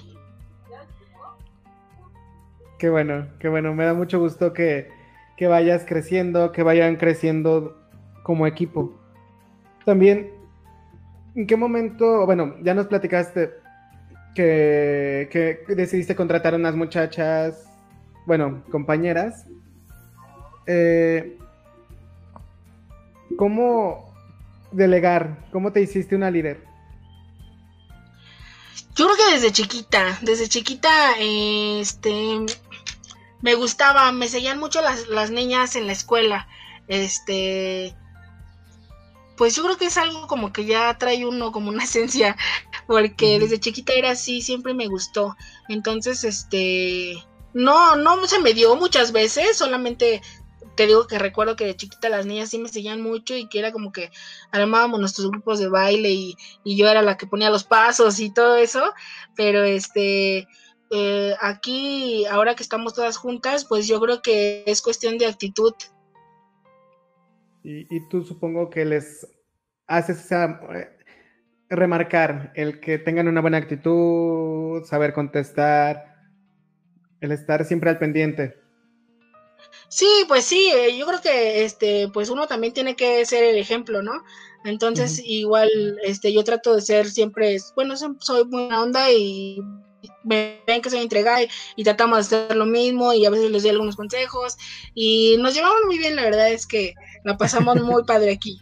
Qué bueno, qué bueno. Me da mucho gusto que, que vayas creciendo, que vayan creciendo como equipo. También, ¿en qué momento, bueno, ya nos platicaste que, que decidiste contratar a unas muchachas, bueno, compañeras? Eh, ¿Cómo delegar? ¿Cómo te hiciste una líder? Yo creo que desde chiquita, desde chiquita, este, me gustaba, me seguían mucho las, las niñas en la escuela, este, pues yo creo que es algo como que ya trae uno como una esencia, porque desde chiquita era así, siempre me gustó. Entonces, este, no, no se me dio muchas veces, solamente te digo que recuerdo que de chiquita las niñas sí me seguían mucho y que era como que armábamos nuestros grupos de baile y, yo era la que ponía los pasos y todo eso, pero este, eh, aquí, ahora que estamos todas juntas, pues yo creo que es cuestión de actitud. Y, y tú supongo que les haces esa, eh, remarcar el que tengan una buena actitud, saber contestar, el estar siempre al pendiente. Sí, pues sí, eh, yo creo que este, pues uno también tiene que ser el ejemplo, ¿no? Entonces, igual, este, yo trato de ser siempre, bueno, soy buena onda y me ven que soy entregada y, tratamos de hacer lo mismo y a veces les doy algunos consejos y nos llevamos muy bien, la verdad es que la pasamos muy padre aquí,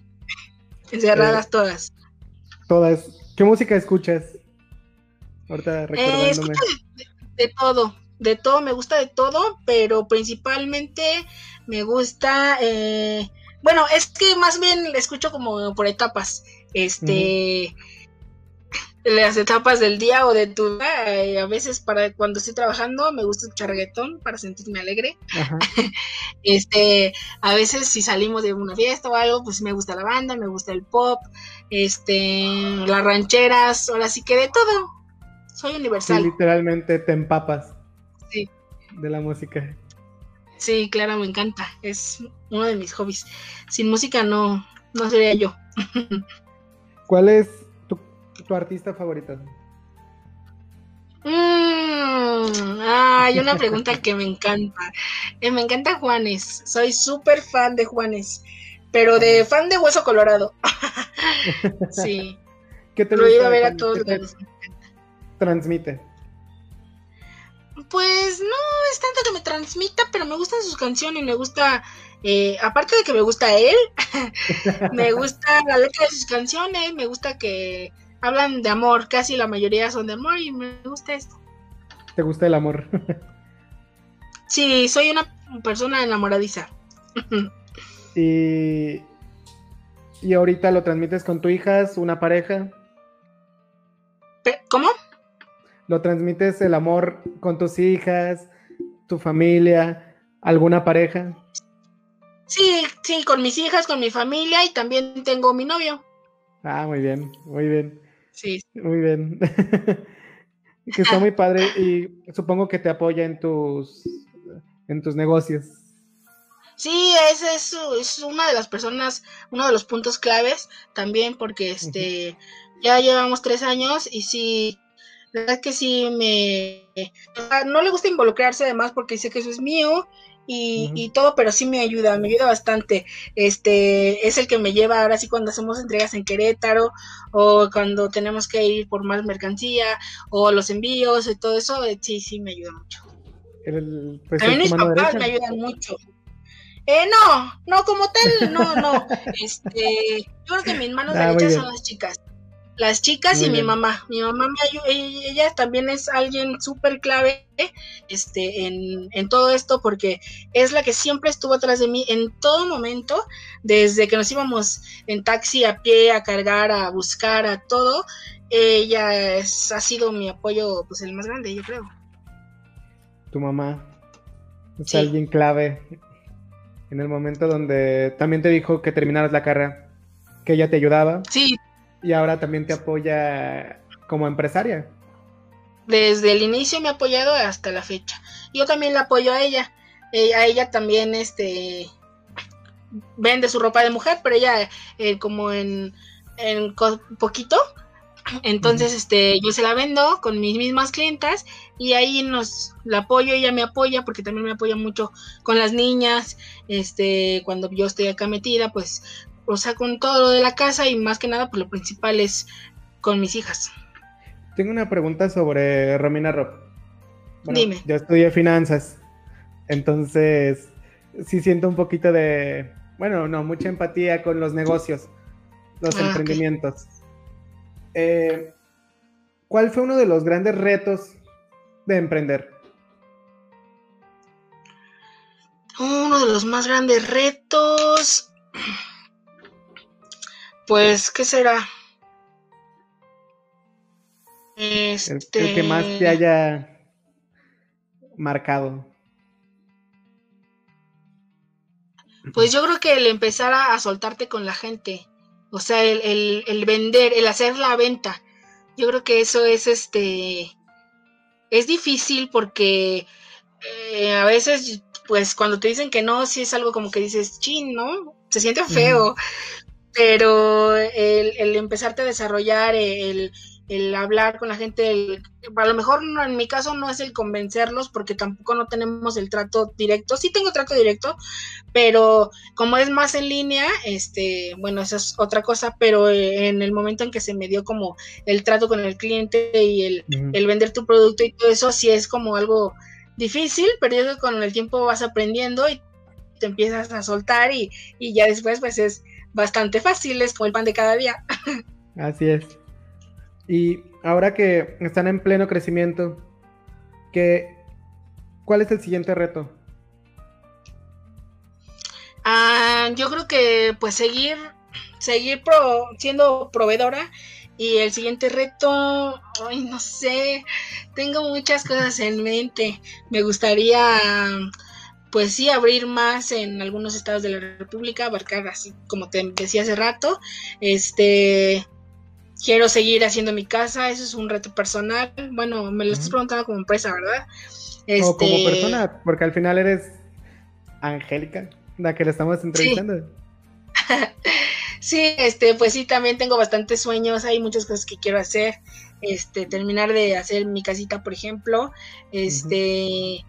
encerradas eh, todas. Todas. ¿Qué música escuchas? Ahorita eh, recordándome. de todo, de todo, me gusta de todo, pero principalmente me gusta, eh, bueno, es que más bien escucho como por etapas, este, las etapas del día o de tu vida. Eh, a veces para cuando estoy trabajando me gusta escuchar reggaetón para sentirme alegre. este, a veces si salimos de una fiesta o algo, pues me gusta la banda, me gusta el pop, este, las rancheras, ahora sí que de todo. Soy universal. literalmente te empapas. Sí. De la música. Sí, claro, me encanta. Es uno de mis hobbies. Sin música no, no sería yo. ¿Cuál es tu artista favorito? Mm, hay una pregunta que me encanta. Eh, me encanta Juanes. Soy súper fan de Juanes. Pero de fan de Hueso Colorado. sí. ¿Qué te Lo iba a ver a todos lados. Transmite. Pues no es tanto que me transmita, pero me gustan sus canciones, me gusta, eh, aparte de que me gusta él, me gusta la letra de sus canciones, me gusta que hablan de amor, casi la mayoría son de amor y me gusta esto. ¿Te gusta el amor? sí, soy una persona enamoradiza. y, y ahorita lo transmites con tu hija, una pareja. ¿Cómo? Lo transmites el amor con tus hijas, tu familia, alguna pareja. Sí, sí, con mis hijas, con mi familia y también tengo mi novio. Ah, muy bien, muy bien. Sí. Muy bien. que está muy padre y supongo que te apoya en tus, en tus negocios. Sí, ese es, una de las personas, uno de los puntos claves también porque este ya llevamos tres años y sí, la verdad que sí me no le gusta involucrarse además porque dice que eso es mío y, todo, pero sí me ayuda, me ayuda bastante. Este es el que me lleva ahora sí cuando hacemos entregas en Querétaro o cuando tenemos que ir por más mercancía o los envíos y todo eso, eh, sí, sí me ayuda mucho. Pues, También mis papás me ayudan mucho. Eh, no, no, como tal, no, no. Este, yo creo que mis manos ah, derechas son las chicas las chicas y mi mamá. Mi mamá me ayuda, ella también es alguien súper clave este, en, en, todo esto porque es la que siempre estuvo atrás de mí en todo momento, desde que nos íbamos en taxi, a pie, a cargar, a buscar, a todo. Ella es, ha sido mi apoyo, pues el más grande, yo creo. Tu mamá es alguien clave en el momento donde también te dijo que terminaras la carrera, que ella te ayudaba. Sí, y ahora también te apoya como empresaria. Desde el inicio me ha apoyado hasta la fecha. Yo también la apoyo a ella. Eh, a ella también este vende su ropa de mujer, pero ella eh, como en, en poquito. Entonces, este, yo se la vendo con mis mismas clientas y ahí nos la apoyo, ella me apoya porque también me apoya mucho con las niñas, este, cuando yo estoy acá metida, pues o sea, con todo lo de la casa y más que nada, pues lo principal es con mis hijas. Tengo una pregunta sobre Romina Rob. Dime. Yo estudié finanzas, entonces sí siento un poquito de, bueno, no, mucha empatía con los negocios, los ah, emprendimientos. Eh, ¿Cuál fue uno de los grandes retos de emprender? Uno de los más grandes retos. Pues, ¿qué será? Este... El, que más te haya marcado. Pues yo creo que el empezar a, soltarte con la gente, o sea, el, el, vender, el hacer la venta, yo creo que eso es este, es difícil porque eh, a veces, pues cuando te dicen que no, sí es algo como que dices, chin, ¿no? Se siente feo, pero el, el empezarte a desarrollar, el, el hablar con la gente, a lo mejor no, en mi caso no es el convencerlos porque tampoco no tenemos el trato directo, sí tengo trato directo, pero como es más en línea, este, bueno, eso es otra cosa, pero en el momento en que se me dio como el trato con el cliente y el, el vender tu producto y todo eso, sí es como algo difícil, pero yo creo que con el tiempo vas aprendiendo y te empiezas a soltar y, y ya después pues es bastante fáciles como el pan de cada día. Así es. Y ahora que están en pleno crecimiento, ¿qué, ¿cuál es el siguiente reto? Ah, yo creo que pues seguir, seguir siendo proveedora Y el siguiente reto, ay, no sé, tengo muchas cosas en mente. Me gustaría, pues sí, abrir más en algunos estados de la República, abarcar así como te decía hace rato. Este, quiero seguir haciendo mi casa, eso es un reto personal. Bueno, me lo estás preguntando como empresa, ¿verdad? O como este, persona, porque al final eres Angélica, la que le estamos entrevistando. Sí. este, pues sí, también tengo bastantes sueños, hay muchas cosas que quiero hacer, este, terminar de hacer mi casita, por ejemplo, este,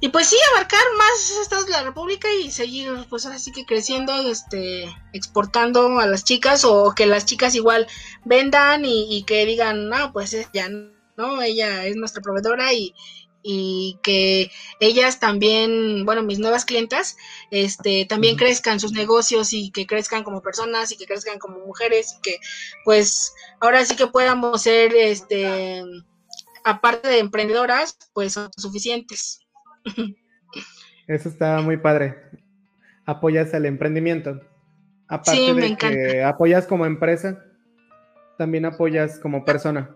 y pues sí, abarcar más estados de la República y seguir, pues así que creciendo, este, exportando a las chicas o que las chicas igual vendan y, y que digan, no, pues ya, no, ella es nuestra proveedora y, y que ellas también, bueno, mis nuevas clientas, este, también crezcan sus negocios y que crezcan como personas y que crezcan como mujeres y que pues ahora sí que podamos ser, este, aparte de emprendedoras, pues suficientes. Eso está muy padre. Apoyas el emprendimiento. Aparte de que apoyas como empresa, también apoyas como persona.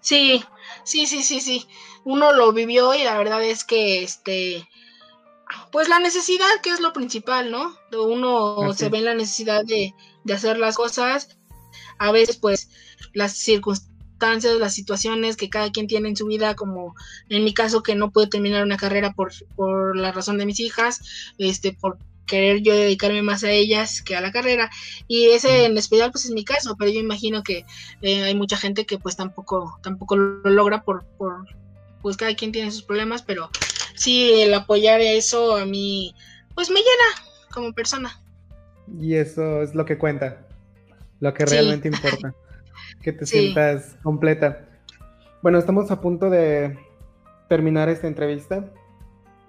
Sí, sí, sí, sí, sí. Uno lo vivió y la verdad es que, este, pues la necesidad, que es lo principal, ¿no? Uno se ve en la necesidad de, de hacer las cosas. A veces, pues, las circunstancias, las situaciones que cada quien tiene en su vida, como en mi caso que no puedo terminar una carrera por, por la razón de mis hijas, este, por querer yo dedicarme más a ellas que a la carrera. Y ese en especial pues es mi caso, pero yo imagino que eh, hay mucha gente que pues tampoco, tampoco lo logra por, por, pues cada quien tiene sus problemas, pero sí el apoyar eso a mí pues me llena como persona. Y eso es lo que cuenta, lo que realmente importa, que te sientas completa. Bueno, estamos a punto de terminar esta entrevista,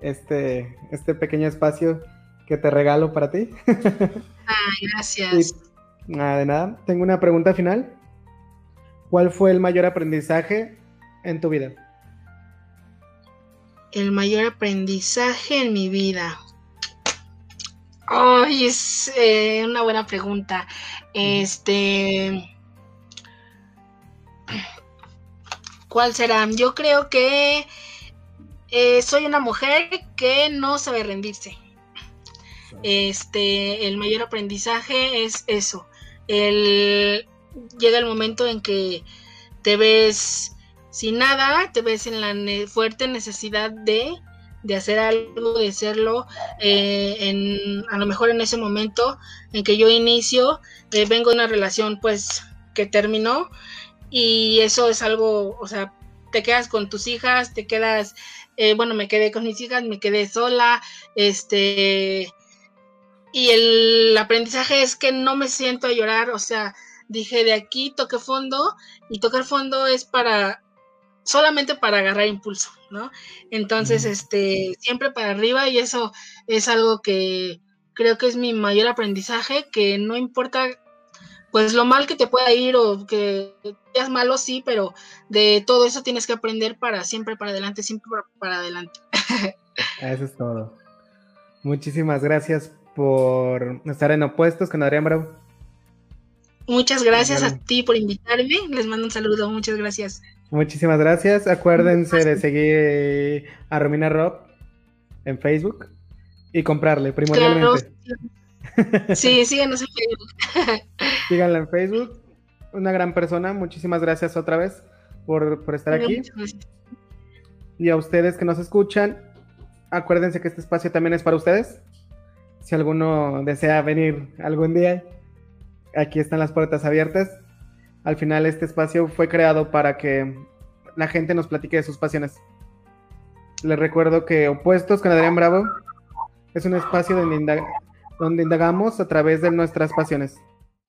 este, este pequeño espacio que te regalo para ti. Ay, gracias. nada de nada. Tengo una pregunta final. ¿Cuál fue el mayor aprendizaje en tu vida? El mayor aprendizaje en mi vida. Ay, es eh, una buena pregunta. Este. ¿Cuál será? Yo creo que eh, soy una mujer que no sabe rendirse este, el mayor aprendizaje es eso. El, llega el momento en que te ves sin nada, te ves en la fuerte necesidad de, de, hacer algo, de hacerlo. Eh, en, a lo mejor en ese momento en que yo inicio, eh, vengo de una relación pues que terminó y eso es algo, o sea, te quedas con tus hijas, te quedas, eh, bueno, me quedé con mis hijas, me quedé sola, este, y el aprendizaje es que no me siento a llorar, o sea, dije de aquí toqué fondo y tocar fondo es para solamente para agarrar impulso, ¿no? Entonces, este, siempre para arriba y eso es algo que creo que es mi mayor aprendizaje, que no importa pues lo mal que te pueda ir o que seas malo, sí, pero de todo eso tienes que aprender para siempre para adelante, siempre para adelante. Eso es todo. Muchísimas gracias por estar en Opuestos con Adrián Bravo. Muchas gracias a ti por invitarme. Les mando un saludo. Muchas gracias. Muchísimas gracias. Acuérdense de seguir a Romina Rob en Facebook y comprarle primordialmente. Sí, síganos en Facebook. Síganla en Facebook. Una gran persona. Muchísimas gracias otra vez por, por estar aquí. Y a ustedes que nos escuchan, acuérdense que este espacio también es para ustedes si alguno desea venir algún día, aquí están las puertas abiertas. Al final este espacio fue creado para que la gente nos platique de sus pasiones. Les recuerdo que Opuestos con Adrián Bravo es un espacio donde, donde indagamos a través de nuestras pasiones.